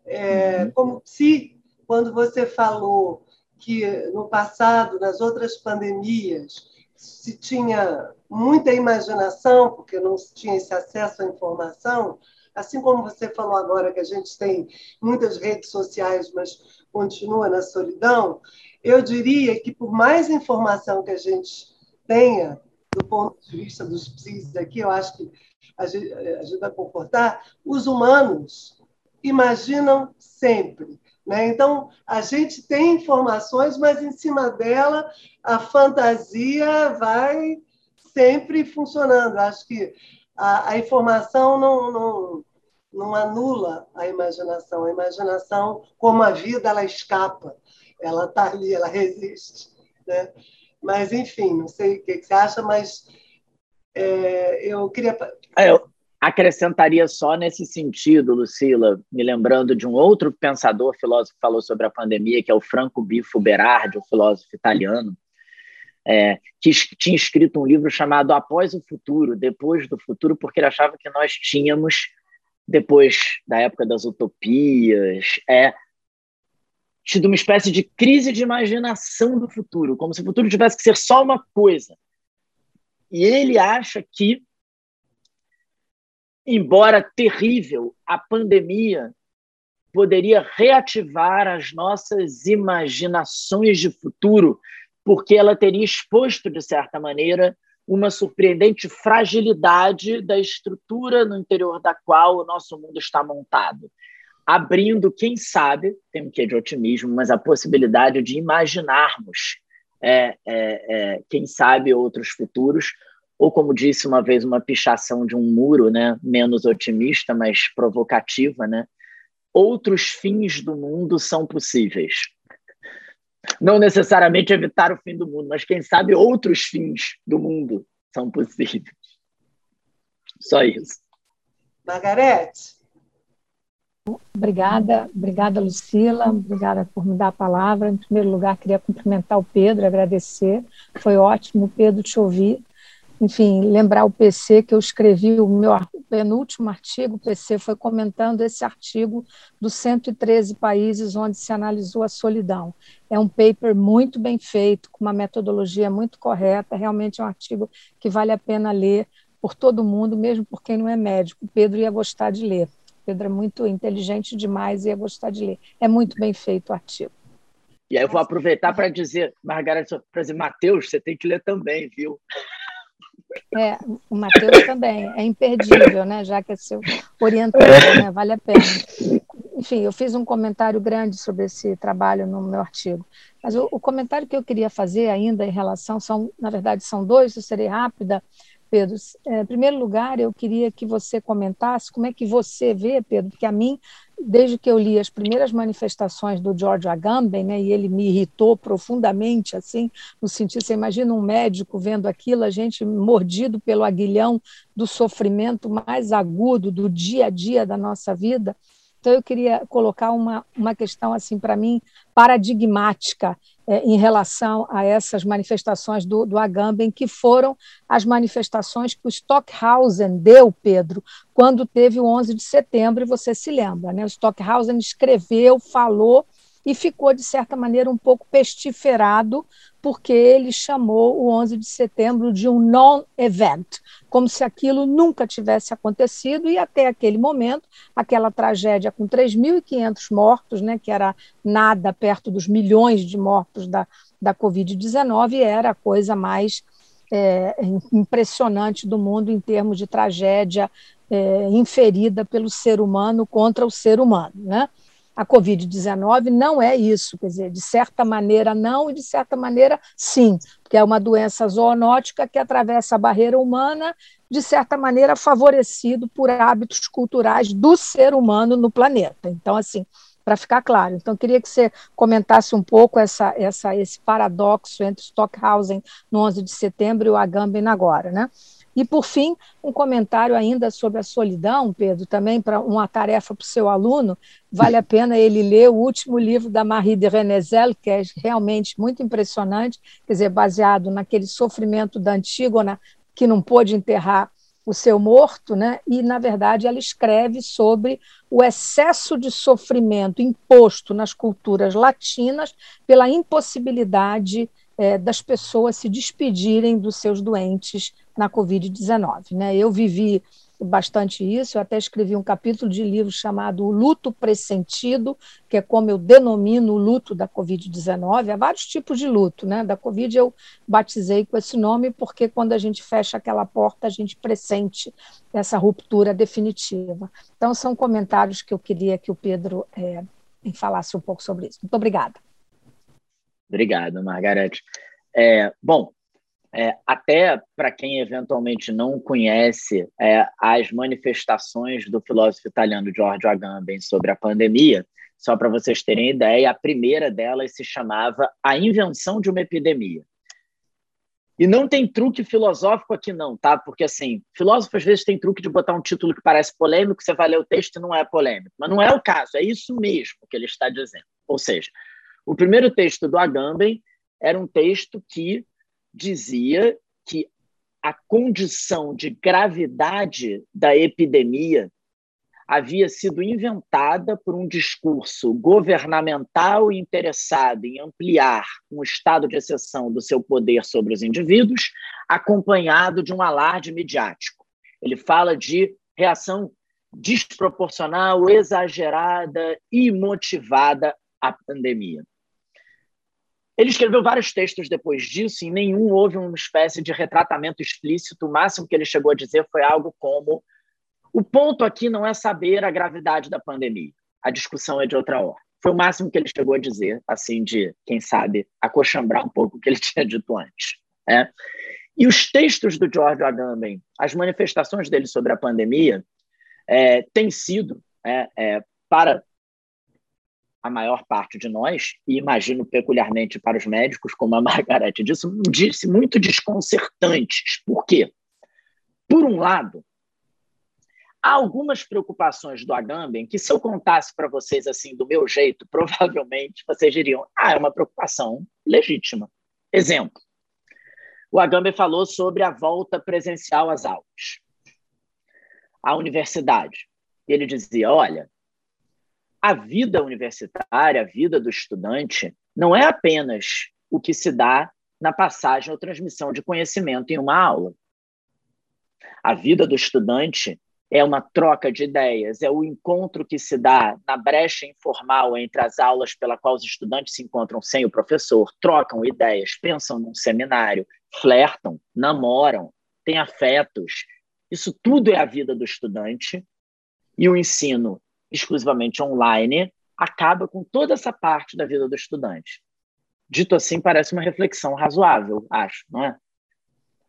É, uhum. Como se, quando você falou que no passado, nas outras pandemias, se tinha muita imaginação, porque não se tinha esse acesso à informação, assim como você falou agora que a gente tem muitas redes sociais, mas continua na solidão, eu diria que por mais informação que a gente tenha, do ponto de vista dos psis aqui, eu acho que a gente, a comportar, os humanos imaginam sempre. Né? Então, a gente tem informações, mas em cima dela a fantasia vai sempre funcionando. Acho que a, a informação não, não, não anula a imaginação. A imaginação, como a vida, ela escapa, ela está ali, ela resiste. Né? Mas, enfim, não sei o que você acha, mas é, eu queria. É, eu acrescentaria só nesse sentido, Lucila, me lembrando de um outro pensador, filósofo que falou sobre a pandemia, que é o Franco Bifo Berardi, o filósofo italiano, é, que tinha escrito um livro chamado Após o Futuro, Depois do Futuro, porque ele achava que nós tínhamos, depois da época das utopias, é, tido uma espécie de crise de imaginação do futuro, como se o futuro tivesse que ser só uma coisa. E ele acha que, embora terrível, a pandemia poderia reativar as nossas imaginações de futuro porque ela teria exposto, de certa maneira, uma surpreendente fragilidade da estrutura no interior da qual o nosso mundo está montado, abrindo, quem sabe, tem um quê de otimismo, mas a possibilidade de imaginarmos, é, é, é, quem sabe, outros futuros, ou como disse uma vez uma pichação de um muro, né, menos otimista, mas provocativa, né, outros fins do mundo são possíveis não necessariamente evitar o fim do mundo, mas quem sabe outros fins do mundo são possíveis. Só isso. Margarete. Obrigada, obrigada, Lucila, obrigada por me dar a palavra. Em primeiro lugar, queria cumprimentar o Pedro, agradecer. Foi ótimo, Pedro, te ouvir enfim, lembrar o PC que eu escrevi o meu penúltimo artigo, o PC foi comentando esse artigo dos 113 países onde se analisou a solidão. É um paper muito bem feito, com uma metodologia muito correta, realmente é um artigo que vale a pena ler por todo mundo, mesmo por quem não é médico. O Pedro ia gostar de ler. O Pedro é muito inteligente demais e ia gostar de ler. É muito bem feito o artigo. E aí eu vou aproveitar para dizer, Margarida, para dizer, Matheus, você tem que ler também, viu? É, o Matheus também, é imperdível, né? Já que é seu orientador, né? Vale a pena. Enfim, eu fiz um comentário grande sobre esse trabalho no meu artigo. Mas o, o comentário que eu queria fazer ainda em relação, são, na verdade, são dois, eu serei rápida, Pedro. É, em primeiro lugar, eu queria que você comentasse como é que você vê, Pedro, porque a mim desde que eu li as primeiras manifestações do George Agamben, né, e ele me irritou profundamente, assim, no sentido, você imagina um médico vendo aquilo, a gente mordido pelo aguilhão do sofrimento mais agudo do dia a dia da nossa vida. Então, eu queria colocar uma, uma questão, assim, para mim, paradigmática em relação a essas manifestações do, do Agamben, que foram as manifestações que o Stockhausen deu, Pedro, quando teve o 11 de setembro, e você se lembra, né? O Stockhausen escreveu, falou e ficou, de certa maneira, um pouco pestiferado, porque ele chamou o 11 de setembro de um non-event, como se aquilo nunca tivesse acontecido, e até aquele momento, aquela tragédia com 3.500 mortos, né, que era nada perto dos milhões de mortos da, da Covid-19, era a coisa mais é, impressionante do mundo em termos de tragédia é, inferida pelo ser humano contra o ser humano. Né? A Covid-19 não é isso, quer dizer, de certa maneira não e de certa maneira sim, porque é uma doença zoonótica que atravessa a barreira humana, de certa maneira favorecido por hábitos culturais do ser humano no planeta. Então, assim, para ficar claro. Então, queria que você comentasse um pouco essa, essa, esse paradoxo entre Stockhausen no 11 de setembro e o Agamben agora, né? E, por fim, um comentário ainda sobre a solidão, Pedro, também para uma tarefa para o seu aluno. Vale a pena ele ler o último livro da Marie de Renezel, que é realmente muito impressionante, quer dizer, baseado naquele sofrimento da Antígona, que não pôde enterrar o seu morto, né? e, na verdade, ela escreve sobre o excesso de sofrimento imposto nas culturas latinas pela impossibilidade é, das pessoas se despedirem dos seus doentes na Covid-19. Né? Eu vivi bastante isso. Eu até escrevi um capítulo de livro chamado O Luto Pressentido, que é como eu denomino o luto da Covid-19. Há vários tipos de luto, né? Da Covid eu batizei com esse nome porque quando a gente fecha aquela porta, a gente pressente essa ruptura definitiva. Então, são comentários que eu queria que o Pedro é, falasse um pouco sobre isso. Muito obrigada. Obrigado, Margarete. É, bom, é, até para quem eventualmente não conhece é, as manifestações do filósofo italiano Giorgio Agamben sobre a pandemia, só para vocês terem ideia, a primeira delas se chamava A Invenção de uma Epidemia. E não tem truque filosófico aqui, não, tá? Porque, assim, filósofo às vezes tem truque de botar um título que parece polêmico, você vai ler o texto e não é polêmico. Mas não é o caso, é isso mesmo que ele está dizendo. Ou seja, o primeiro texto do Agamben era um texto que dizia que a condição de gravidade da epidemia havia sido inventada por um discurso governamental interessado em ampliar um estado de exceção do seu poder sobre os indivíduos, acompanhado de um alarde midiático. Ele fala de reação desproporcional, exagerada e motivada à pandemia. Ele escreveu vários textos depois disso, e em nenhum houve uma espécie de retratamento explícito. O máximo que ele chegou a dizer foi algo como: o ponto aqui não é saber a gravidade da pandemia, a discussão é de outra hora. Foi o máximo que ele chegou a dizer, assim, de, quem sabe, acochambrar um pouco o que ele tinha dito antes. Né? E os textos do George Agamben, as manifestações dele sobre a pandemia, é, têm sido, é, é, para a maior parte de nós, e imagino peculiarmente para os médicos, como a Margarete disse, disse muito desconcertantes. Por quê? Por um lado, há algumas preocupações do Agamben que, se eu contasse para vocês assim do meu jeito, provavelmente vocês diriam: ah, é uma preocupação legítima. Exemplo: o Agamben falou sobre a volta presencial às aulas, à universidade. Ele dizia: olha, a vida universitária, a vida do estudante, não é apenas o que se dá na passagem ou transmissão de conhecimento em uma aula. A vida do estudante é uma troca de ideias, é o encontro que se dá na brecha informal entre as aulas pela qual os estudantes se encontram sem o professor, trocam ideias, pensam num seminário, flertam, namoram, têm afetos. Isso tudo é a vida do estudante e o ensino exclusivamente online, acaba com toda essa parte da vida do estudante. Dito assim, parece uma reflexão razoável, acho, não é?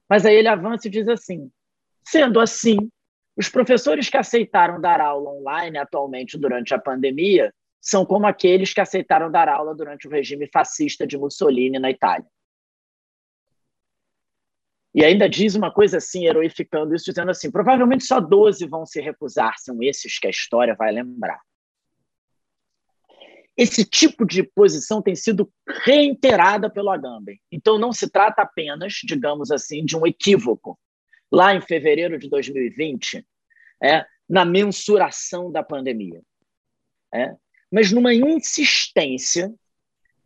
Mas aí ele avança e diz assim: sendo assim, os professores que aceitaram dar aula online atualmente durante a pandemia são como aqueles que aceitaram dar aula durante o regime fascista de Mussolini na Itália. E ainda diz uma coisa assim, heroificando isso, dizendo assim: provavelmente só 12 vão se recusar, são esses que a história vai lembrar. Esse tipo de posição tem sido reiterada pelo Agamben. Então, não se trata apenas, digamos assim, de um equívoco. Lá em fevereiro de 2020, é, na mensuração da pandemia. É, mas numa insistência,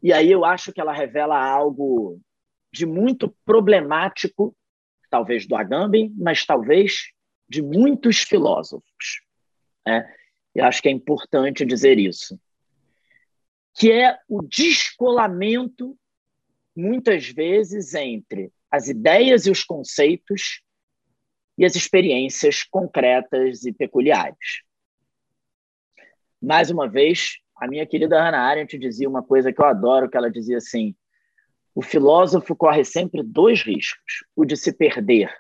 e aí eu acho que ela revela algo de muito problemático, talvez do Agamben, mas talvez de muitos filósofos. Né? Eu acho que é importante dizer isso. Que é o descolamento, muitas vezes, entre as ideias e os conceitos e as experiências concretas e peculiares. Mais uma vez, a minha querida Hannah Arendt dizia uma coisa que eu adoro, que ela dizia assim: o filósofo corre sempre dois riscos: o de se perder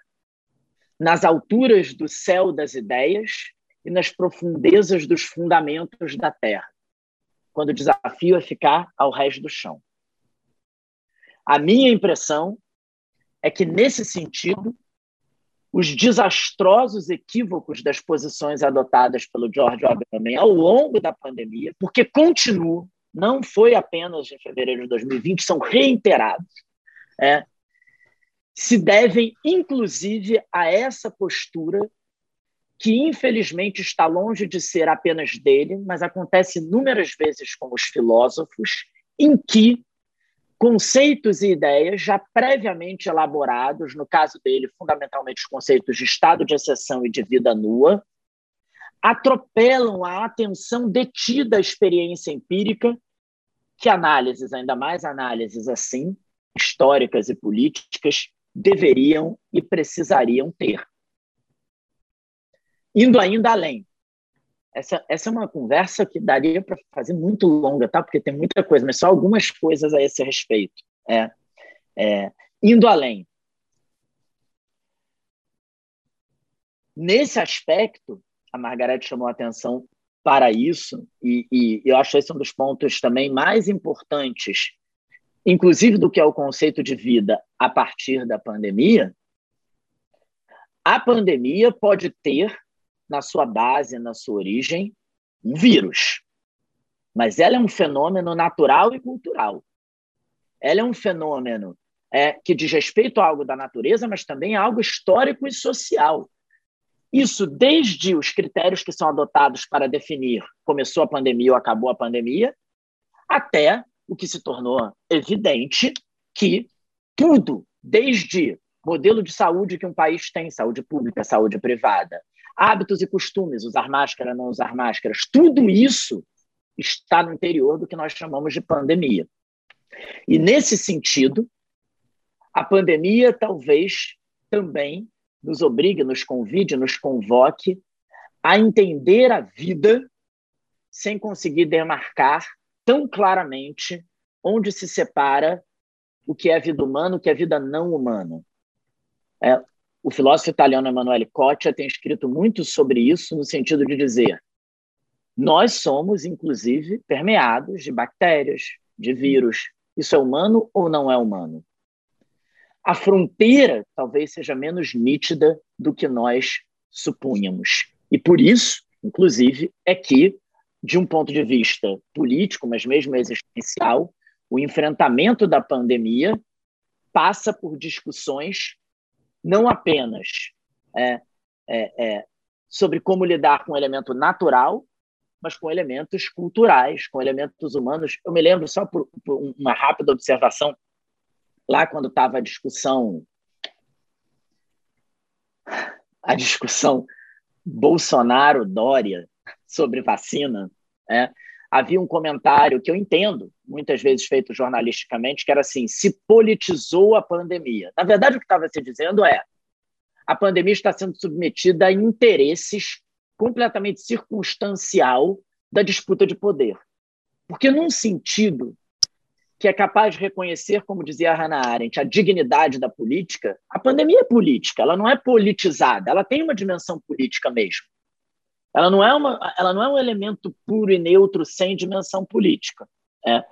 nas alturas do céu das ideias e nas profundezas dos fundamentos da terra, quando o desafio é ficar ao resto do chão. A minha impressão é que, nesse sentido, os desastrosos equívocos das posições adotadas pelo George Agamben ao longo da pandemia, porque continuam, não foi apenas em fevereiro de 2020, são reiterados, é, se devem, inclusive, a essa postura que, infelizmente, está longe de ser apenas dele, mas acontece inúmeras vezes com os filósofos, em que conceitos e ideias já previamente elaborados, no caso dele, fundamentalmente os conceitos de estado de exceção e de vida nua, atropelam a atenção detida à experiência empírica, que análises, ainda mais análises assim, históricas e políticas, deveriam e precisariam ter. Indo ainda além, essa, essa é uma conversa que daria para fazer muito longa, tá? Porque tem muita coisa, mas só algumas coisas a esse respeito. É, é, indo além. Nesse aspecto, a Margarete chamou a atenção para isso, e, e eu acho esse um dos pontos também mais importantes, inclusive do que é o conceito de vida a partir da pandemia. A pandemia pode ter na sua base, na sua origem, um vírus. Mas ela é um fenômeno natural e cultural. Ela é um fenômeno é, que diz respeito a algo da natureza, mas também a algo histórico e social. Isso desde os critérios que são adotados para definir começou a pandemia ou acabou a pandemia, até o que se tornou evidente que tudo, desde modelo de saúde que um país tem, saúde pública, saúde privada, hábitos e costumes, usar máscara, não usar máscaras, tudo isso está no interior do que nós chamamos de pandemia. E nesse sentido, a pandemia talvez também nos obrigue, nos convide, nos convoque a entender a vida sem conseguir demarcar tão claramente onde se separa o que é vida humana, o que é vida não humana. É, o filósofo italiano Emanuele Coccia tem escrito muito sobre isso, no sentido de dizer: nós somos, inclusive, permeados de bactérias, de vírus. Isso é humano ou não é humano? A fronteira talvez seja menos nítida do que nós supunhamos. E por isso, inclusive, é que, de um ponto de vista político, mas mesmo existencial, o enfrentamento da pandemia passa por discussões não apenas é, é, é, sobre como lidar com o elemento natural, mas com elementos culturais, com elementos humanos. Eu me lembro, só por, por uma rápida observação, lá quando estava a discussão a discussão Bolsonaro-Dória sobre vacina, é, havia um comentário que eu entendo, muitas vezes feito jornalisticamente, que era assim: se politizou a pandemia. Na verdade, o que estava se dizendo é: a pandemia está sendo submetida a interesses completamente circunstancial da disputa de poder. Porque, num sentido que é capaz de reconhecer, como dizia Hannah Arendt, a dignidade da política, a pandemia é política, ela não é politizada, ela tem uma dimensão política mesmo. Ela não é, uma, ela não é um elemento puro e neutro sem dimensão política. É,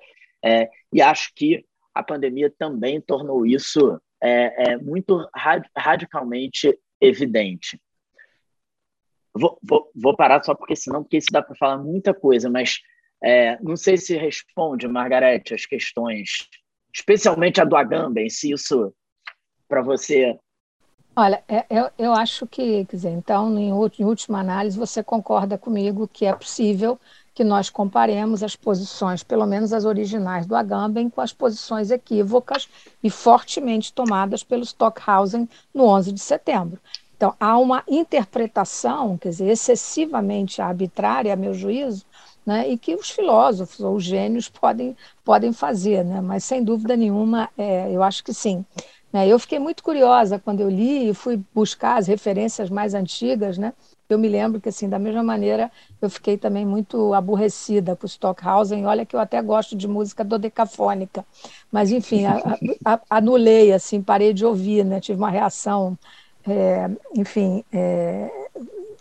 é, e acho que a pandemia também tornou isso é, é muito rad, radicalmente evidente. Vou, vou, vou, parar só porque senão, porque isso dá para falar muita coisa, mas é, não sei se responde, Margarete, as questões, especialmente a do Agamben, se isso para você Olha, é, eu, eu acho que, quer dizer, então, em, última análise, você concorda comigo que é possível que nós comparemos as posições, pelo menos as originais do Agamben, com as posições equívocas e fortemente tomadas pelo Stockhausen no 11 de setembro. Então, há uma interpretação, quer dizer, excessivamente arbitrária, a meu juízo, né, e que os filósofos ou os gênios podem, podem fazer, né, mas sem dúvida nenhuma, é, eu acho que sim. Né, eu fiquei muito curiosa quando eu li e fui buscar as referências mais antigas, né, eu me lembro que, assim, da mesma maneira, eu fiquei também muito aborrecida com Stockhausen. Olha que eu até gosto de música dodecafônica, mas, enfim, a, a, anulei, assim, parei de ouvir, né? Tive uma reação, é, enfim, é,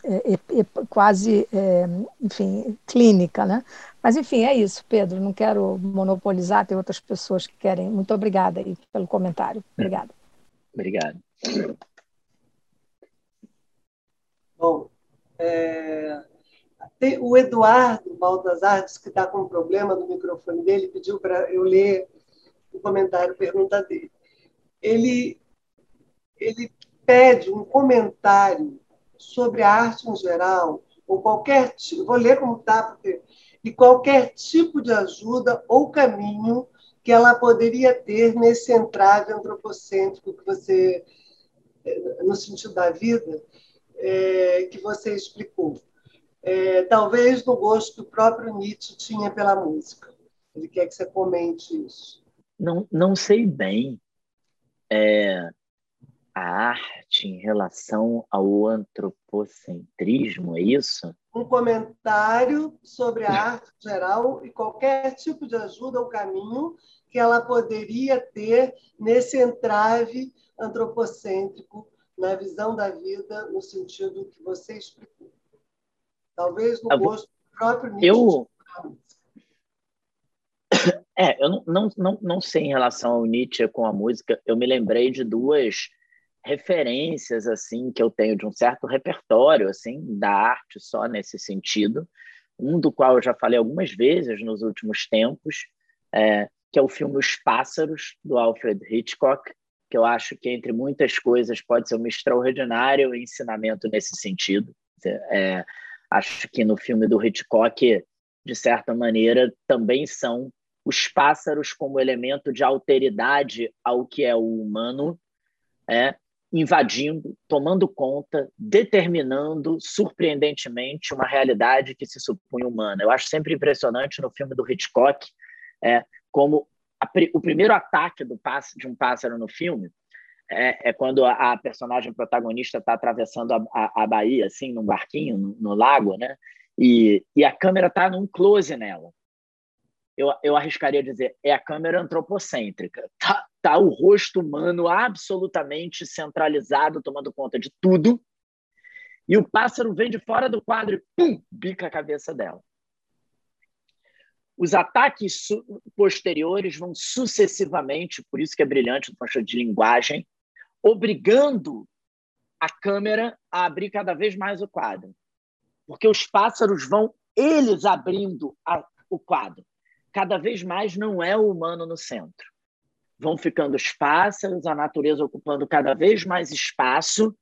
é, é quase, é, enfim, clínica, né? Mas, enfim, é isso, Pedro. Não quero monopolizar, tem outras pessoas que querem. Muito obrigada aí pelo comentário. Obrigada. Obrigado. Bom, é, tem, o Eduardo Baltazar que está com um problema no microfone dele, pediu para eu ler o comentário, pergunta dele. Ele, ele pede um comentário sobre a arte em geral, ou qualquer tipo, vou ler como está, porque e qualquer tipo de ajuda ou caminho que ela poderia ter nesse entrave antropocêntrico que você, no sentido da vida, é, que você explicou. É, talvez no gosto que o próprio Nietzsche tinha pela música. Ele quer que você comente isso. Não, não sei bem. É, a arte em relação ao antropocentrismo, é isso? Um comentário sobre a arte geral e qualquer tipo de ajuda ou caminho que ela poderia ter nesse entrave antropocêntrico na visão da vida no sentido que você explicou. Talvez no gosto próprio Nietzsche. Eu... É, eu não, não, não, não sei em relação ao Nietzsche com a música. Eu me lembrei de duas referências assim que eu tenho de um certo repertório assim da arte só nesse sentido. Um do qual eu já falei algumas vezes nos últimos tempos, é, que é o filme Os Pássaros do Alfred Hitchcock, que eu acho que, entre muitas coisas, pode ser um extraordinário ensinamento nesse sentido. É, acho que no filme do Hitchcock, de certa maneira, também são os pássaros como elemento de alteridade ao que é o humano, é, invadindo, tomando conta, determinando surpreendentemente uma realidade que se supõe humana. Eu acho sempre impressionante no filme do Hitchcock é, como a, o primeiro ataque do de um pássaro no filme é, é quando a, a, personagem protagonista está atravessando a, a, a, Bahia, assim, num barquinho, no, no lago, né? E, e a câmera está num close nela. Eu, eu arriscaria dizer, é a câmera antropocêntrica. Tá, tá o rosto humano absolutamente centralizado, tomando conta de tudo. E o pássaro vem de fora do quadro e pum, bica a cabeça dela. Os ataques posteriores vão sucessivamente, por isso que é brilhante o ponto de linguagem, obrigando a câmera a abrir cada vez mais o quadro. Porque os pássaros vão, eles abrindo a, o quadro. Cada vez mais não é o humano no centro. Vão ficando os pássaros, a natureza ocupando cada vez mais espaço,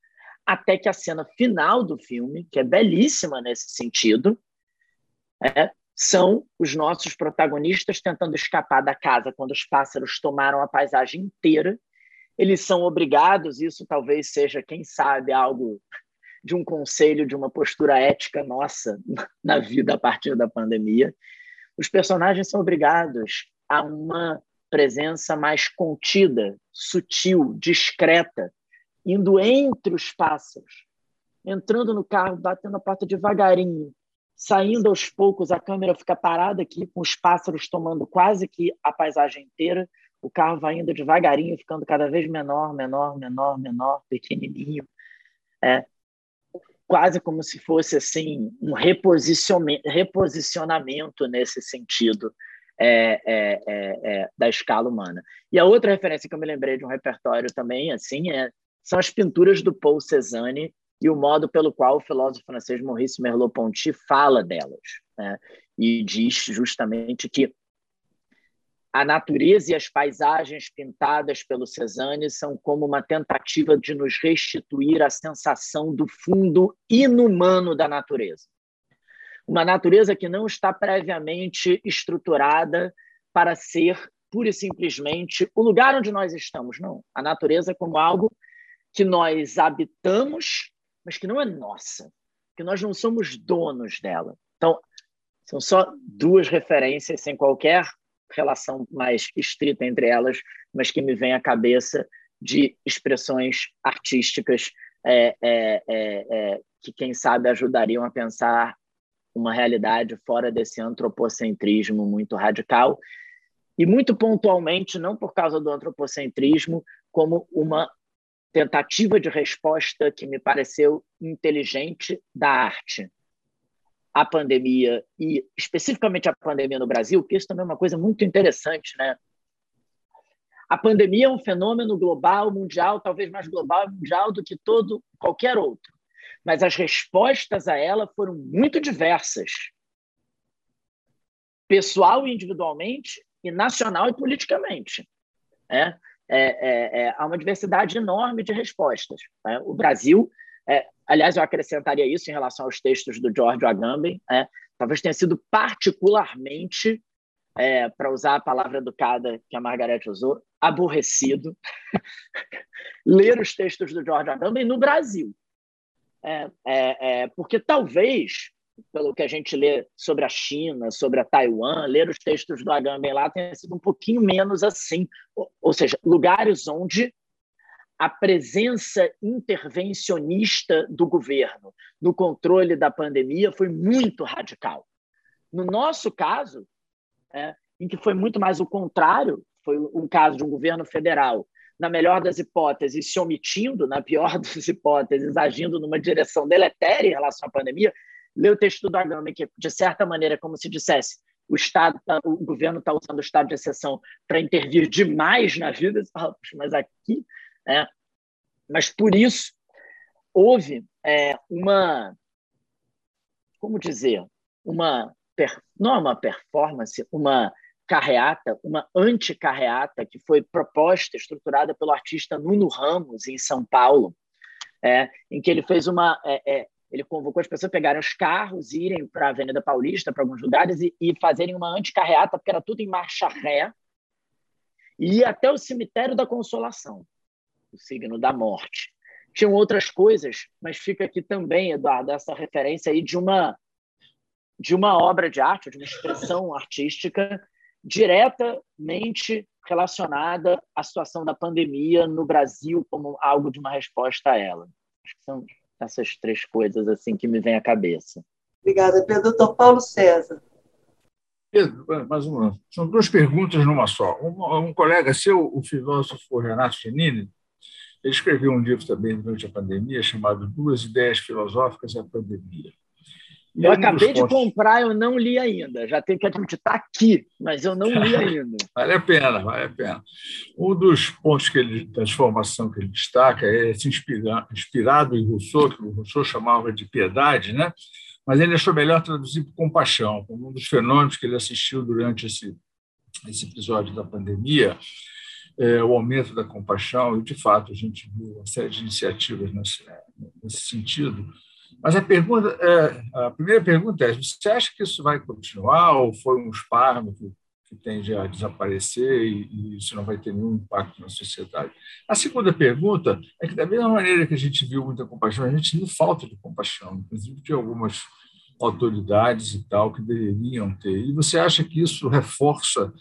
até que a cena final do filme, que é belíssima nesse sentido, é, são os nossos protagonistas tentando escapar da casa quando os pássaros tomaram a paisagem inteira. Eles são obrigados, isso talvez seja, quem sabe, algo de um conselho, de uma postura ética nossa na vida a partir da pandemia. Os personagens são obrigados a uma presença mais contida, sutil, discreta, indo entre os pássaros, entrando no carro, batendo a porta devagarinho, saindo aos poucos, a câmera fica parada aqui, com os pássaros tomando quase que a paisagem inteira. O carro vai indo devagarinho, ficando cada vez menor, menor, menor, menor, pequenininho. É, quase como se fosse assim um reposicionamento nesse sentido é, é, é, é, da escala humana. E a outra referência que eu me lembrei de um repertório também assim é, são as pinturas do Paul Cézanne e o modo pelo qual o filósofo francês Maurice Merleau-Ponty fala delas. Né? E diz justamente que a natureza e as paisagens pintadas pelo Cézanne são como uma tentativa de nos restituir a sensação do fundo inumano da natureza. uma natureza que não está previamente estruturada para ser pura e simplesmente o lugar onde nós estamos. Não. A natureza como algo que nós habitamos, mas que não é nossa, que nós não somos donos dela. Então, são só duas referências, sem qualquer relação mais estrita entre elas, mas que me vem à cabeça de expressões artísticas é, é, é, é que, quem sabe, ajudariam a pensar uma realidade fora desse antropocentrismo muito radical. E muito pontualmente, não por causa do antropocentrismo, como uma tentativa de resposta que me pareceu inteligente da arte à pandemia e especificamente à pandemia no Brasil, que isso também é uma coisa muito interessante, né? A pandemia é um fenômeno global, mundial, talvez mais global e mundial do que todo qualquer outro mas as respostas a ela foram muito diversas, pessoal e individualmente, e nacional e politicamente. É, é, é, é há uma diversidade enorme de respostas. Né? O Brasil, é, aliás, eu acrescentaria isso em relação aos textos do George Agamben, é, talvez tenha sido particularmente, para usar a palavra educada que a Margarete usou, aborrecido ler os textos do George Agamben no Brasil. É, é, é, porque talvez, pelo que a gente lê sobre a China, sobre a Taiwan, ler os textos do Agamben lá tenha sido um pouquinho menos assim. Ou, ou seja, lugares onde a presença intervencionista do governo no controle da pandemia foi muito radical. No nosso caso, é, em que foi muito mais o contrário, foi um caso de um governo federal na melhor das hipóteses, se omitindo, na pior das hipóteses, agindo numa direção deletéria em relação à pandemia, lê o texto do Agamben, que, de certa maneira, como se dissesse o Estado, tá, o governo está usando o estado de exceção para intervir demais na vida, mas aqui, é, mas por isso houve é, uma, como dizer, uma não é uma performance, uma carreata, uma anticarreata que foi proposta, estruturada pelo artista Nuno Ramos, em São Paulo, é, em que ele fez uma. É, é, ele convocou as pessoas a pegarem os carros, irem para a Avenida Paulista, para alguns lugares, e, e fazerem uma anticarreata, porque era tudo em marcha ré, e ir até o cemitério da Consolação, o signo da morte. Tinham outras coisas, mas fica aqui também, Eduardo, essa referência aí de uma de uma obra de arte, de uma expressão artística diretamente relacionada à situação da pandemia no Brasil como algo de uma resposta a ela. Acho que são essas três coisas assim que me vêm à cabeça. Obrigada, Pedro. Doutor Paulo César. Pedro, mais uma. São duas perguntas numa só. Um, um colega seu, o filósofo Renato Genini, ele escreveu um livro também durante a pandemia chamado Duas Ideias Filosóficas à Pandemia. Eu acabei de comprar, eu não li ainda. Já tenho que admitir, está aqui, mas eu não li ainda. vale a pena, vale a pena. Um dos pontos que ele, de transformação que ele destaca é se inspira, inspirado em Rousseau, que o Rousseau chamava de piedade, né? mas ele achou melhor traduzir por compaixão, como um dos fenômenos que ele assistiu durante esse, esse episódio da pandemia, é, o aumento da compaixão, e, de fato, a gente viu uma série de iniciativas nesse, nesse sentido, mas a pergunta, é, a primeira pergunta é: você acha que isso vai continuar ou foi um espasmo que, que tende a desaparecer e, e, isso não vai ter nenhum impacto na sociedade? A segunda pergunta é que da mesma maneira que a gente viu muita compaixão, a gente viu falta de compaixão, inclusive de algumas autoridades e tal que deveriam ter. E você acha que isso reforça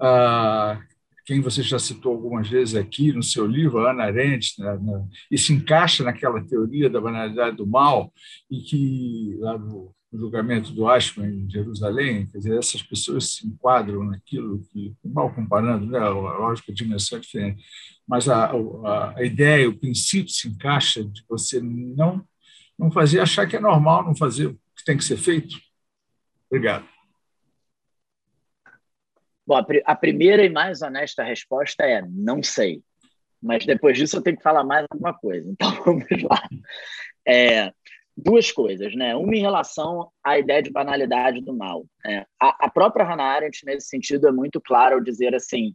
ah, quem você já citou algumas vezes aqui no seu livro, Ana Arendt, né, né, e se encaixa naquela teoria da banalidade do mal, e que, lá no, julgamento do Ashman em Jerusalém, quer dizer, essas pessoas se enquadram naquilo que, mal comparando, né, a lógica de dimensão é diferente, mas a, a, a ideia, o princípio se encaixa de você não, não fazer, achar que é normal não fazer o que tem que ser feito. Obrigado. Bom, a, primeira e mais honesta resposta é não sei. Mas depois disso eu tenho que falar mais alguma coisa. Então vamos lá. É, duas coisas, né? Uma em relação à ideia de banalidade do mal. É, a, a, própria Hannah Arendt, nesse sentido, é muito clara ao dizer assim: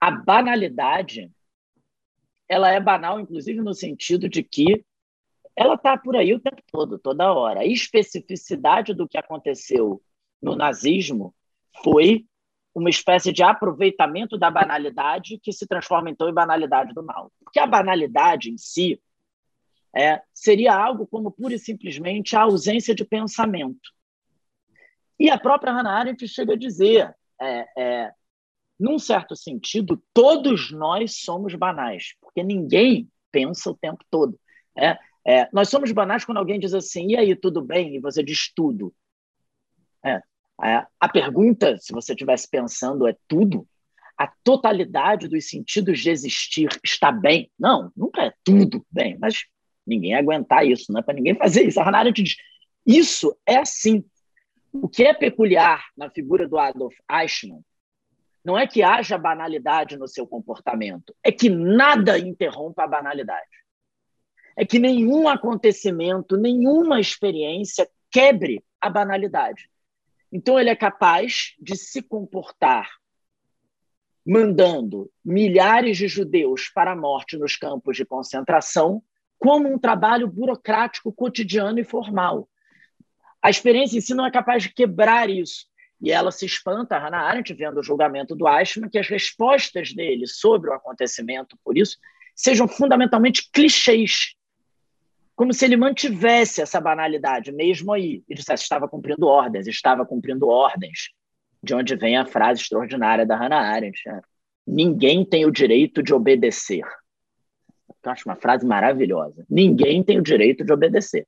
a banalidade ela é banal, inclusive no sentido de que ela está por aí o tempo todo, toda hora. A especificidade do que aconteceu no nazismo foi uma espécie de aproveitamento da banalidade que se transforma então em banalidade do mal. Porque a banalidade em si é, seria algo como pura e simplesmente a ausência de pensamento. E a própria Hannah Arendt chega a dizer, é, é, num certo sentido, todos nós somos banais, porque ninguém pensa o tempo todo. É, é, nós somos banais quando alguém diz assim, e aí, tudo bem? E você diz tudo. É, a pergunta, se você estivesse pensando, é tudo? A totalidade dos sentidos de existir está bem? Não, nunca é tudo bem, mas ninguém aguentar isso, não é para ninguém fazer isso. A Hannah diz, isso é assim. O que é peculiar na figura do Adolf Eichmann não é que haja banalidade no seu comportamento, é que nada interrompa a banalidade. É que nenhum acontecimento, nenhuma experiência quebre a banalidade. Então, ele é capaz de se comportar mandando milhares de judeus para a morte nos campos de concentração como um trabalho burocrático, cotidiano e formal. A experiência em si não é capaz de quebrar isso. E ela se espanta, Hannah Arendt, vendo o julgamento do Eichmann, que as respostas dele sobre o acontecimento, por isso, sejam fundamentalmente clichês como se ele mantivesse essa banalidade mesmo aí e dissesse estava cumprindo ordens, estava cumprindo ordens. De onde vem a frase extraordinária da Hannah Arendt: né? ninguém tem o direito de obedecer. Eu acho uma frase maravilhosa. Ninguém tem o direito de obedecer.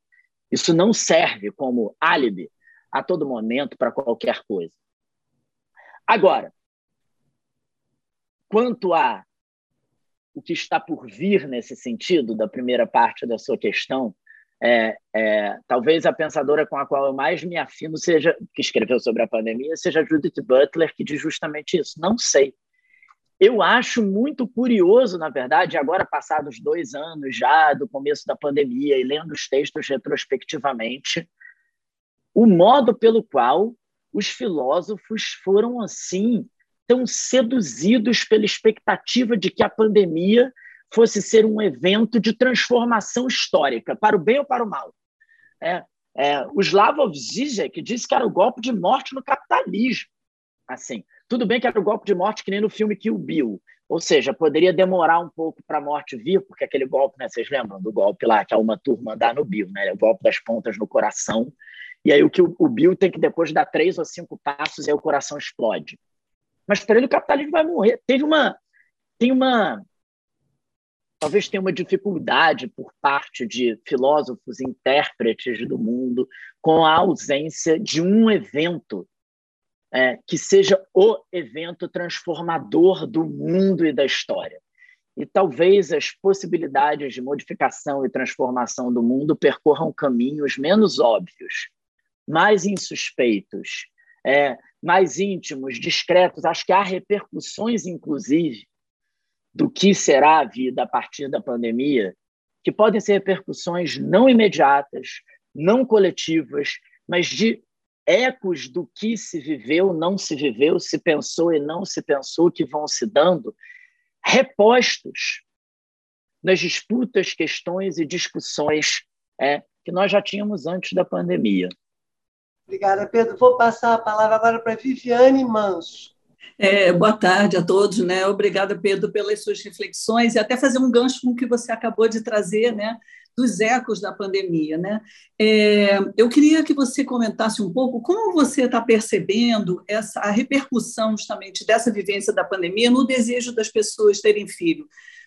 Isso não serve como álibi a todo momento para qualquer coisa. Agora, quanto a o que está por vir nesse sentido, da primeira parte da sua questão, é, é, talvez a pensadora com a qual eu mais me afino seja, que escreveu sobre a pandemia, seja Judith Butler, que diz justamente isso. Não sei. Eu acho muito curioso, na verdade, agora passados dois anos já do começo da pandemia e lendo os textos retrospectivamente, o modo pelo qual os filósofos foram assim tão seduzidos pela expectativa de que a pandemia fosse ser um evento de transformação histórica, para o bem ou para o mal. É, é, o Slavoj Zizek disse que era o golpe de morte no capitalismo. Assim, tudo bem que era o golpe de morte que nem no filme Kill Bill, ou seja, poderia demorar um pouco para a morte vir, porque aquele golpe, né, vocês lembram do golpe lá que a uma turma dá no Bill, né, o golpe das pontas no coração, e aí o que o, o Bill tem que depois dar três ou cinco passos e aí o coração explode. Mas para ele o capitalismo vai morrer. Teve uma, tem uma, talvez tenha uma dificuldade por parte de filósofos, intérpretes do mundo, com a ausência de um evento é, que seja o evento transformador do mundo e da história. E talvez as possibilidades de modificação e transformação do mundo percorram caminhos menos óbvios, mais insuspeitos, é, mais íntimos, discretos. Acho que há repercussões, inclusive, do que será a vida a partir da pandemia, que podem ser repercussões não imediatas, não coletivas, mas de ecos do que se viveu, não se viveu, se pensou e não se pensou, que vão se dando, repostos nas disputas, questões e discussões é, que nós já tínhamos antes da pandemia. Obrigada, Pedro. Vou passar a palavra agora para Viviane Manso. É, boa tarde a todos, né? Obrigada, Pedro, pelas suas reflexões e até fazer um gancho com o que você acabou de trazer, né? Dos ecos da pandemia, né? É, eu queria que você comentasse um pouco como você está percebendo essa a repercussão justamente dessa vivência da pandemia no desejo das pessoas terem filho,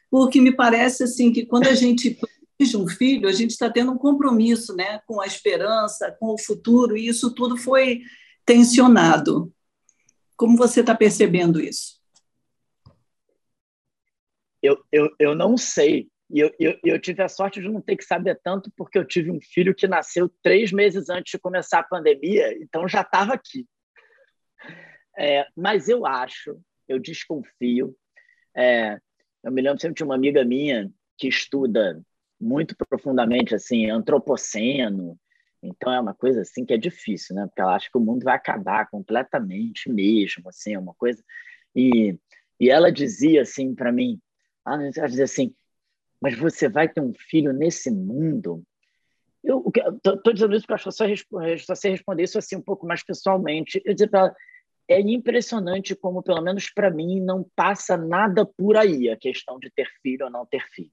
porque me parece assim que quando a gente de um filho, a gente está tendo um compromisso né, com a esperança, com o futuro, e isso tudo foi tensionado. Como você está percebendo isso? Eu, eu, eu não sei. E eu, eu, eu tive a sorte de não ter que saber tanto, porque eu tive um filho que nasceu três meses antes de começar a pandemia, então já estava aqui. É, mas eu acho, eu desconfio. É, eu me lembro sempre de uma amiga minha que estuda muito profundamente assim antropoceno então é uma coisa assim que é difícil né porque ela acha que o mundo vai acabar completamente mesmo assim é uma coisa e e ela dizia assim para mim ela dizia assim mas você vai ter um filho nesse mundo eu estou dizendo isso porque que só, só responder isso assim um pouco mais pessoalmente. Eu dizer para ela, é impressionante como, pelo menos para mim, não passa nada por aí a questão de ter filho ou não ter filho.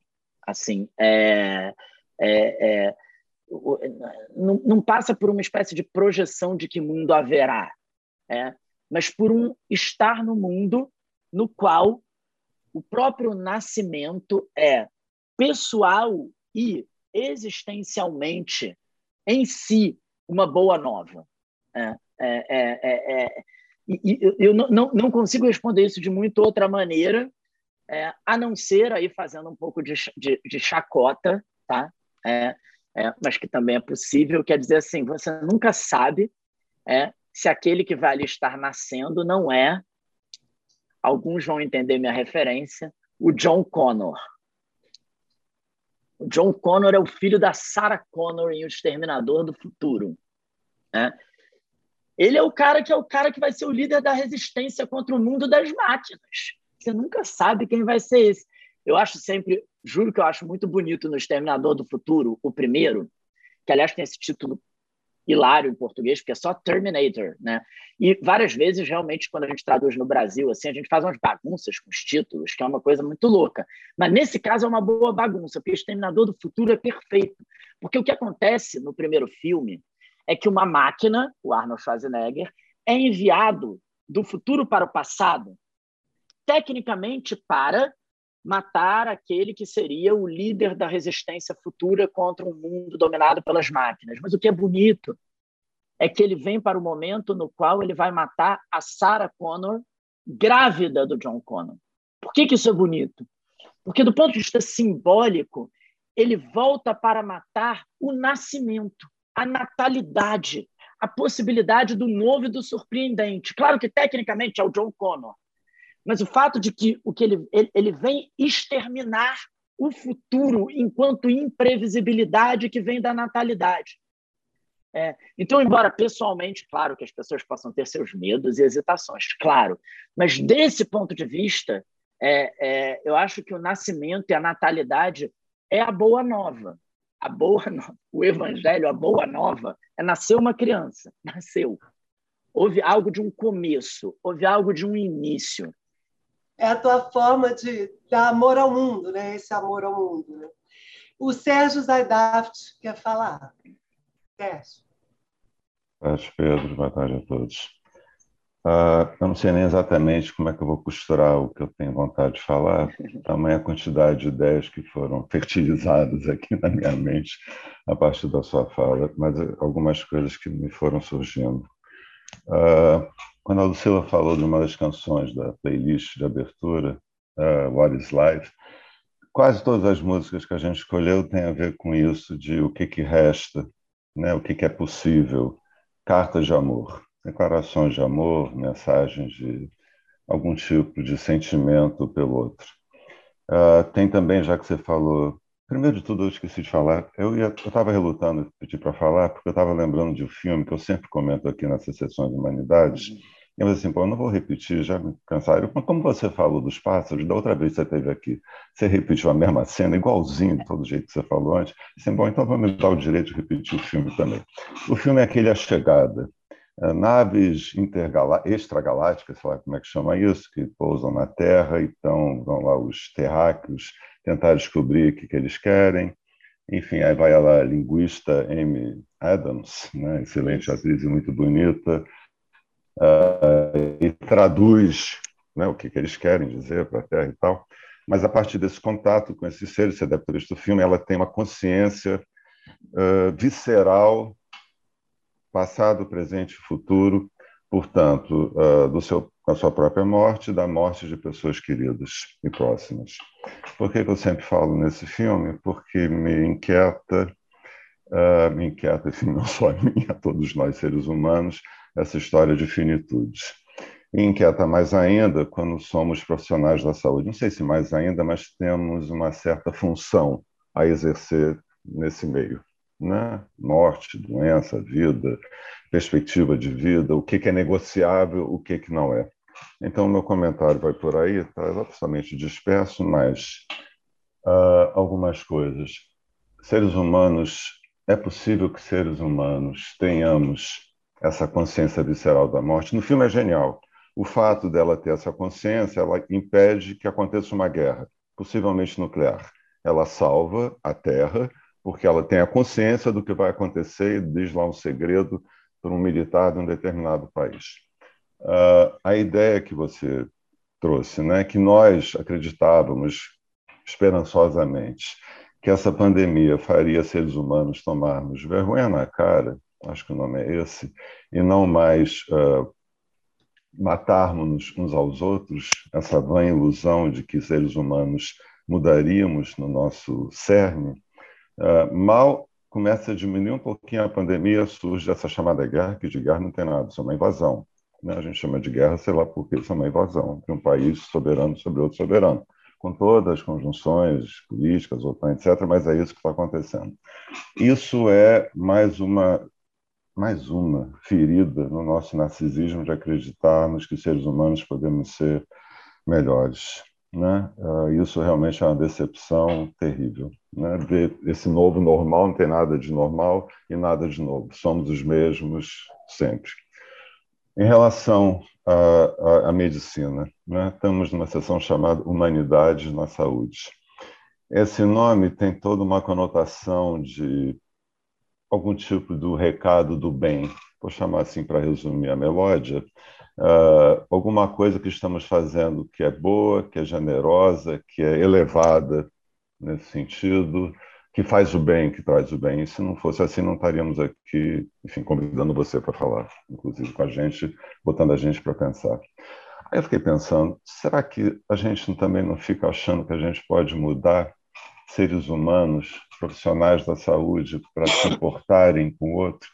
Assim, é, é, é não, não, passa por uma espécie de projeção de que mundo haverá, é, mas por um estar no mundo no qual o próprio nascimento é pessoal e existencialmente em si uma boa nova. É, é, é, é, e, eu não, não consigo responder isso de muito outra maneira, é, a não ser aí fazendo um pouco de, de, de chacota, tá? É, é, mas que também é possível, quer dizer assim, você nunca sabe é, se aquele que vai ali estar nascendo não é, alguns vão entender minha referência, o John Connor. O John Connor é o filho da Sarah Connor em O Exterminador do Futuro. Né? Ele é o cara que é o cara que vai ser o líder da resistência contra o mundo das máquinas. Você nunca sabe quem vai ser esse. Eu acho sempre, juro que eu acho muito bonito no Exterminador do Futuro, o primeiro, que aliás tem esse título hilário em português, porque é só Terminator, né? E várias vezes, realmente, quando a gente traduz no Brasil, assim, a gente faz umas bagunças com os títulos, que é uma coisa muito louca. Mas nesse caso é uma boa bagunça, porque Exterminador do Futuro é perfeito. Porque o que acontece no primeiro filme é que uma máquina, o Arnold Schwarzenegger, é enviado do futuro para o passado, tecnicamente para matar aquele que seria o líder da resistência futura contra um mundo dominado pelas máquinas. Mas o que é bonito é que ele vem para o momento no qual ele vai matar a Sarah Connor, grávida do John Connor. Por que, que isso é bonito? Porque, do ponto de vista simbólico, ele volta para matar o nascimento a natalidade, a possibilidade do novo e do surpreendente. Claro que tecnicamente é o John Connor, mas o fato de que o que ele, ele, ele vem exterminar o futuro enquanto imprevisibilidade que vem da natalidade. É, então, embora pessoalmente, claro que as pessoas possam ter seus medos e hesitações, claro, mas desse ponto de vista, é, é, eu acho que o nascimento e a natalidade é a boa nova a boa o evangelho, a boa nova, é nascer uma criança, nasceu. Houve algo de um começo, houve algo de um início. É a tua forma de dar amor ao mundo, né? Esse amor ao mundo. Né? O Sérgio Zaidaft quer falar. Sérgio. Tarde, Pedro. Boa tarde a todos. Uh, eu não sei nem exatamente como é que eu vou costurar o que eu tenho vontade de falar, tamanha quantidade de ideias que foram fertilizadas aqui na minha mente a partir da sua fala, mas algumas coisas que me foram surgindo. Uh, quando a Lucila falou de uma das canções da playlist de abertura, uh, What is Life, quase todas as músicas que a gente escolheu têm a ver com isso, de o que, que resta, né, o que, que é possível, cartas de amor declarações de amor, mensagens de algum tipo de sentimento pelo outro. Uh, tem também, já que você falou, primeiro de tudo eu esqueci de falar, eu estava relutando pedir para falar, porque eu estava lembrando de um filme que eu sempre comento aqui nessas sessões de humanidades, uhum. Eu assim, pô, eu não vou repetir, já me cansaram. Como você falou dos pássaros, da outra vez que você esteve aqui, você repetiu a mesma cena, igualzinho, todo jeito que você falou antes. Assim, bom, então vamos dar o direito de repetir o filme também. O filme é aquele A Chegada, é, naves extragalácticas, sei lá como é que chama isso, que pousam na Terra, então vão lá os terráqueos tentar descobrir o que, que eles querem. Enfim, aí vai a linguista Amy Adams, né, excelente atriz e muito bonita, uh, e traduz né, o que, que eles querem dizer para a Terra e tal. Mas a partir desse contato com esses seres, você deve ter visto o filme, ela tem uma consciência uh, visceral passado, presente e futuro, portanto, uh, do seu, da sua própria morte, da morte de pessoas queridas e próximas. Por que, eu sempre falo nesse filme? Porque me inquieta, me inquieta, enfim, não só a mim, a todos nós seres humanos, essa história de finitude. E inquieta mais ainda quando somos profissionais da saúde. Não sei se mais ainda, mas temos uma certa função a exercer nesse meio né? morte, doença, vida, perspectiva de vida, o que, é negociável, o que, que não é. Então, meu comentário vai por aí, está absolutamente disperso, mas uh, algumas coisas. Seres humanos é possível que seres humanos tenhamos essa consciência visceral da morte. No filme é genial. O fato dela ter essa consciência, ela impede que aconteça uma guerra, possivelmente nuclear. Ela salva a Terra porque ela tem a consciência do que vai acontecer e diz lá um segredo para um militar de um determinado país. Uh, a ideia que você trouxe, né, que nós acreditávamos esperançosamente que essa pandemia faria seres humanos tomarmos vergonha na cara, acho que o nome é esse, e não mais uh, matarmos uns aos outros, essa vã ilusão de que seres humanos mudaríamos no nosso cerne, uh, mal começa a diminuir um pouquinho a pandemia, surge essa chamada guerra, que de guerra não tem nada, isso é uma invasão. Né? A gente chama de guerra, sei lá por que isso é uma invasão de um país soberano sobre outro soberano com todas as conjunções políticas, etc., mas é isso que está acontecendo. Isso é mais uma mais uma ferida no nosso narcisismo de acreditarmos que seres humanos podemos ser melhores. Né? Ah, isso realmente é uma decepção terrível. Né? Esse novo normal não tem nada de normal e nada de novo. Somos os mesmos sempre. Em relação à, à medicina, né? estamos numa sessão chamada Humanidades na Saúde. Esse nome tem toda uma conotação de algum tipo do recado do bem, vou chamar assim para resumir a melódia, uh, alguma coisa que estamos fazendo que é boa, que é generosa, que é elevada nesse sentido, que faz o bem, que traz o bem. E se não fosse assim, não estaríamos aqui, enfim, convidando você para falar, inclusive com a gente, botando a gente para pensar. Aí eu fiquei pensando, será que a gente também não fica achando que a gente pode mudar seres humanos, profissionais da saúde, para se importarem com o outro?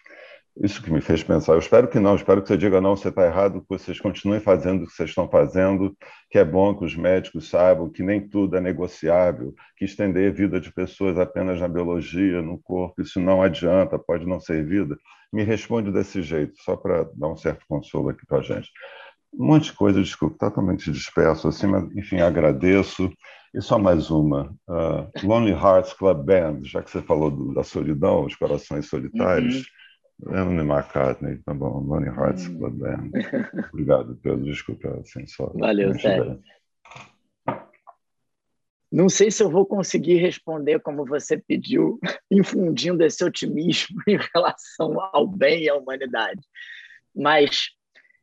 Isso que me fez pensar. Eu espero que não, espero que você diga não, você está errado, que vocês continuem fazendo o que vocês estão fazendo, que é bom que os médicos saibam que nem tudo é negociável, que estender a vida de pessoas apenas na biologia, no corpo, isso não adianta, pode não ser vida. Me responde desse jeito, só para dar um certo consolo aqui para a gente. Um monte de coisa, desculpa, totalmente disperso, assim, mas enfim, agradeço. E só mais uma. Uh, Lonely Hearts Club Band, já que você falou do, da solidão, os corações solitários. Uhum Emily McCartney, tá bom. Lonely Hearts hum. Club Band. Obrigado, Pedro. Desculpa, assim, só. Valeu, Sérgio. Não sei se eu vou conseguir responder como você pediu, infundindo esse otimismo em relação ao bem e à humanidade. Mas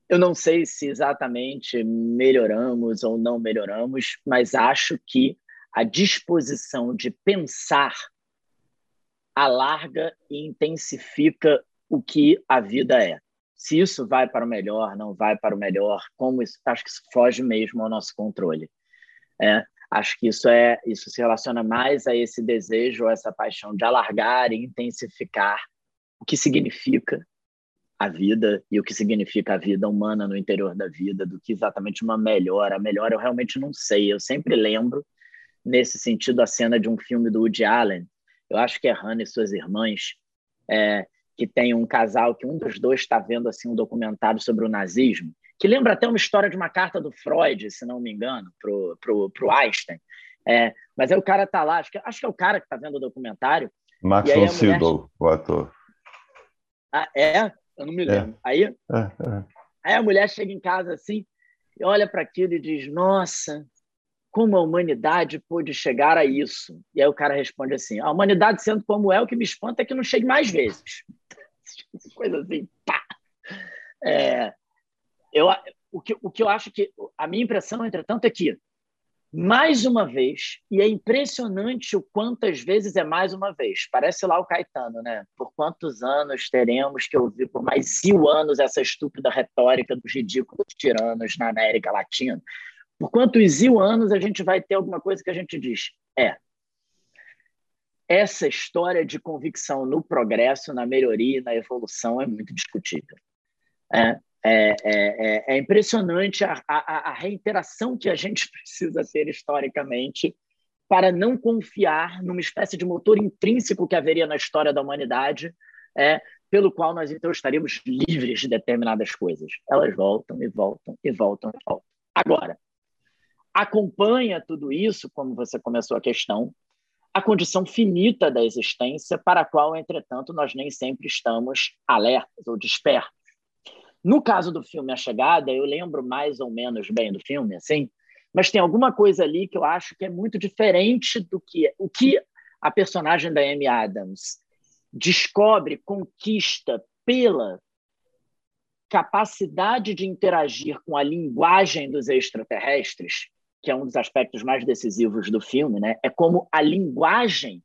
eu não sei se exatamente melhoramos ou não melhoramos, mas acho que a disposição de pensar alarga e intensifica o que a vida é. Se isso vai para o melhor, não vai para o melhor, como isso, acho que isso foge mesmo ao nosso controle. É, acho que isso é isso se relaciona mais a esse desejo, a essa paixão de alargar e intensificar o que significa a vida e o que significa a vida humana no interior da vida, do que exatamente uma melhor. A melhor eu realmente não sei. Eu sempre lembro, nesse sentido, a cena de um filme do Woody Allen. Eu acho que é Hannah e suas irmãs, é, que tem um casal que um dos dois está vendo assim um documentário sobre o nazismo, que lembra até uma história de uma carta do Freud, se não me engano, pro, pro, pro Einstein. É, mas aí o cara tá lá, acho que, acho que é o cara que está vendo o documentário. Max von Sydow, o ator. Ah, é? Eu não me lembro. É. Aí, é, é. aí a mulher chega em casa assim, e olha para aquilo e diz: Nossa, como a humanidade pôde chegar a isso? E aí o cara responde assim: a humanidade sendo como é, o que me espanta é que não chegue mais vezes. Coisa assim, pá. É, eu, o, que, o que eu acho que a minha impressão, entretanto, é que mais uma vez, e é impressionante o quantas vezes é mais uma vez. Parece lá o Caetano, né? Por quantos anos teremos que ouvir por mais mil anos essa estúpida retórica dos ridículos tiranos na América Latina? Por quantos mil anos a gente vai ter alguma coisa que a gente diz? É. Essa história de convicção no progresso, na melhoria e na evolução é muito discutível. É, é, é, é impressionante a, a, a reiteração que a gente precisa ter historicamente para não confiar numa espécie de motor intrínseco que haveria na história da humanidade, é, pelo qual nós então estaríamos livres de determinadas coisas. Elas voltam e voltam e voltam e voltam. Agora, acompanha tudo isso, como você começou a questão, a condição finita da existência, para a qual, entretanto, nós nem sempre estamos alertas ou despertos. No caso do filme A Chegada, eu lembro mais ou menos bem do filme, assim, mas tem alguma coisa ali que eu acho que é muito diferente do que o que a personagem da Amy Adams descobre, conquista pela capacidade de interagir com a linguagem dos extraterrestres, que é um dos aspectos mais decisivos do filme, né? É como a linguagem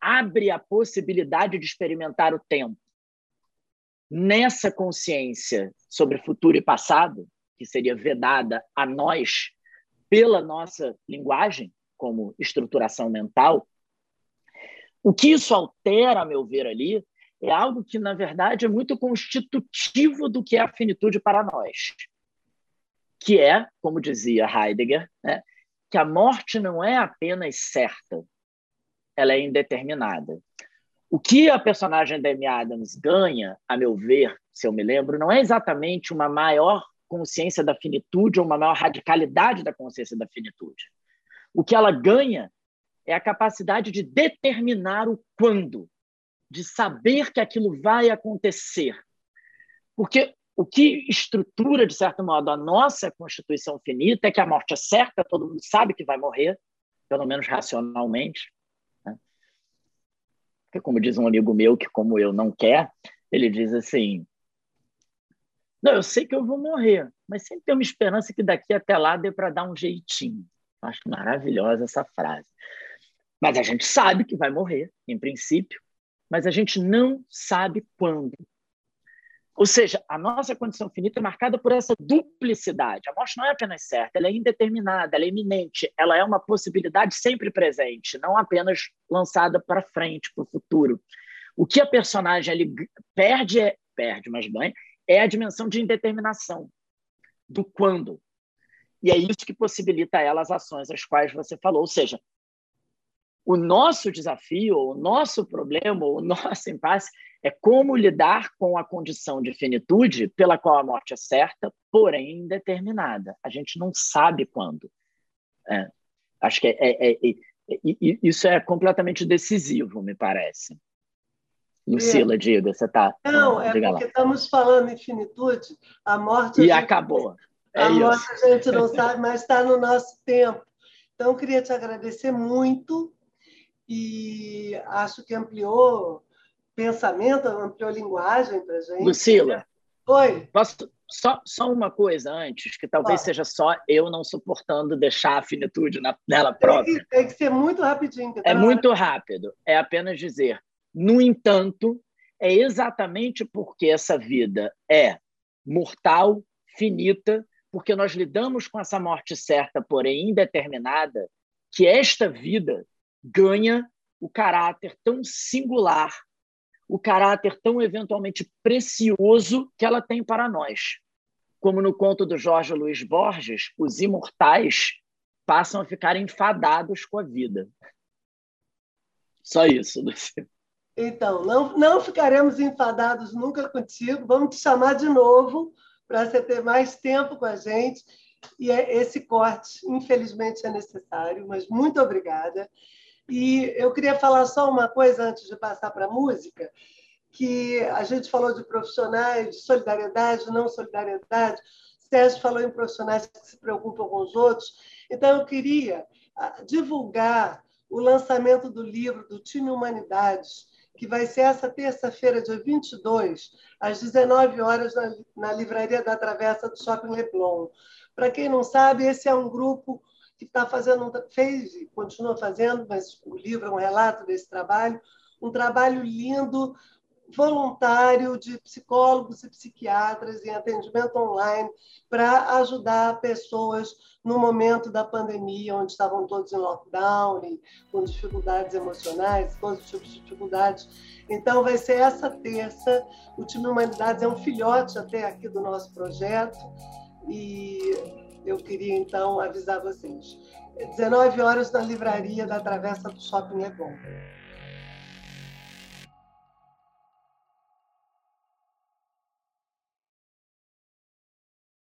abre a possibilidade de experimentar o tempo. Nessa consciência sobre futuro e passado, que seria vedada a nós pela nossa linguagem, como estruturação mental, o que isso altera, a meu ver, ali, é algo que, na verdade, é muito constitutivo do que é a finitude para nós. Que é, como dizia Heidegger, né, que a morte não é apenas certa, ela é indeterminada. O que a personagem da Amy Adams ganha, a meu ver, se eu me lembro, não é exatamente uma maior consciência da finitude ou uma maior radicalidade da consciência da finitude. O que ela ganha é a capacidade de determinar o quando, de saber que aquilo vai acontecer. Porque o que estrutura, de certo modo, a nossa constituição finita é que a morte é certa, todo mundo sabe que vai morrer, pelo menos racionalmente. Porque, como diz um amigo meu, que como eu não quer, ele diz assim: Não, eu sei que eu vou morrer, mas sempre tem uma esperança que daqui até lá dê para dar um jeitinho. Acho maravilhosa essa frase. Mas a gente sabe que vai morrer, em princípio, mas a gente não sabe quando. Ou seja, a nossa condição finita é marcada por essa duplicidade. A morte não é apenas certa, ela é indeterminada, ela é iminente, ela é uma possibilidade sempre presente, não apenas lançada para frente, para o futuro. O que a personagem perde, é, perde, mas ganha, é a dimensão de indeterminação, do quando. E é isso que possibilita ela as ações às quais você falou. Ou seja, o nosso desafio, o nosso problema, o nosso impasse é como lidar com a condição de finitude pela qual a morte é certa, porém indeterminada. A gente não sabe quando. É, acho que é, é, é, é isso é completamente decisivo, me parece. Lucila, é. diga, você está. Não, é porque lá. estamos falando em finitude, a morte. E a gente, acabou. A isso. morte a gente não sabe, mas está no nosso tempo. Então, eu queria te agradecer muito e acho que ampliou pensamento, ampliou linguagem para a gente. Lucila. Oi. Posso, só, só uma coisa antes, que talvez seja só eu não suportando deixar a finitude na, nela própria. Tem que, tem que ser muito rapidinho. É muito rápido. É apenas dizer, no entanto, é exatamente porque essa vida é mortal, finita, porque nós lidamos com essa morte certa, porém indeterminada, que esta vida ganha o caráter tão singular, o caráter tão eventualmente precioso que ela tem para nós. Como no conto do Jorge Luiz Borges, os imortais passam a ficar enfadados com a vida. Só isso, Luciano. Então, não, não ficaremos enfadados nunca contigo. Vamos te chamar de novo para você ter mais tempo com a gente. E é, esse corte, infelizmente, é necessário, mas muito obrigada. E eu queria falar só uma coisa antes de passar para a música, que a gente falou de profissionais, de solidariedade, não solidariedade. Sérgio falou em profissionais que se preocupam com os outros. Então, eu queria ah, divulgar o lançamento do livro do Time Humanidades, que vai ser essa terça-feira, dia 22, às 19 horas, na, na livraria da Travessa do Shopping Leblon. Para quem não sabe, esse é um grupo que está fazendo, fez e continua fazendo, mas o livro é um relato desse trabalho, um trabalho lindo, voluntário de psicólogos e psiquiatras em atendimento online para ajudar pessoas no momento da pandemia, onde estavam todos em lockdown e com dificuldades emocionais, todos os tipos de dificuldades. Então, vai ser essa terça. O Time Humanidades é um filhote até aqui do nosso projeto e eu queria, então, avisar vocês. 19 horas na livraria da Travessa do Shopping Leblon.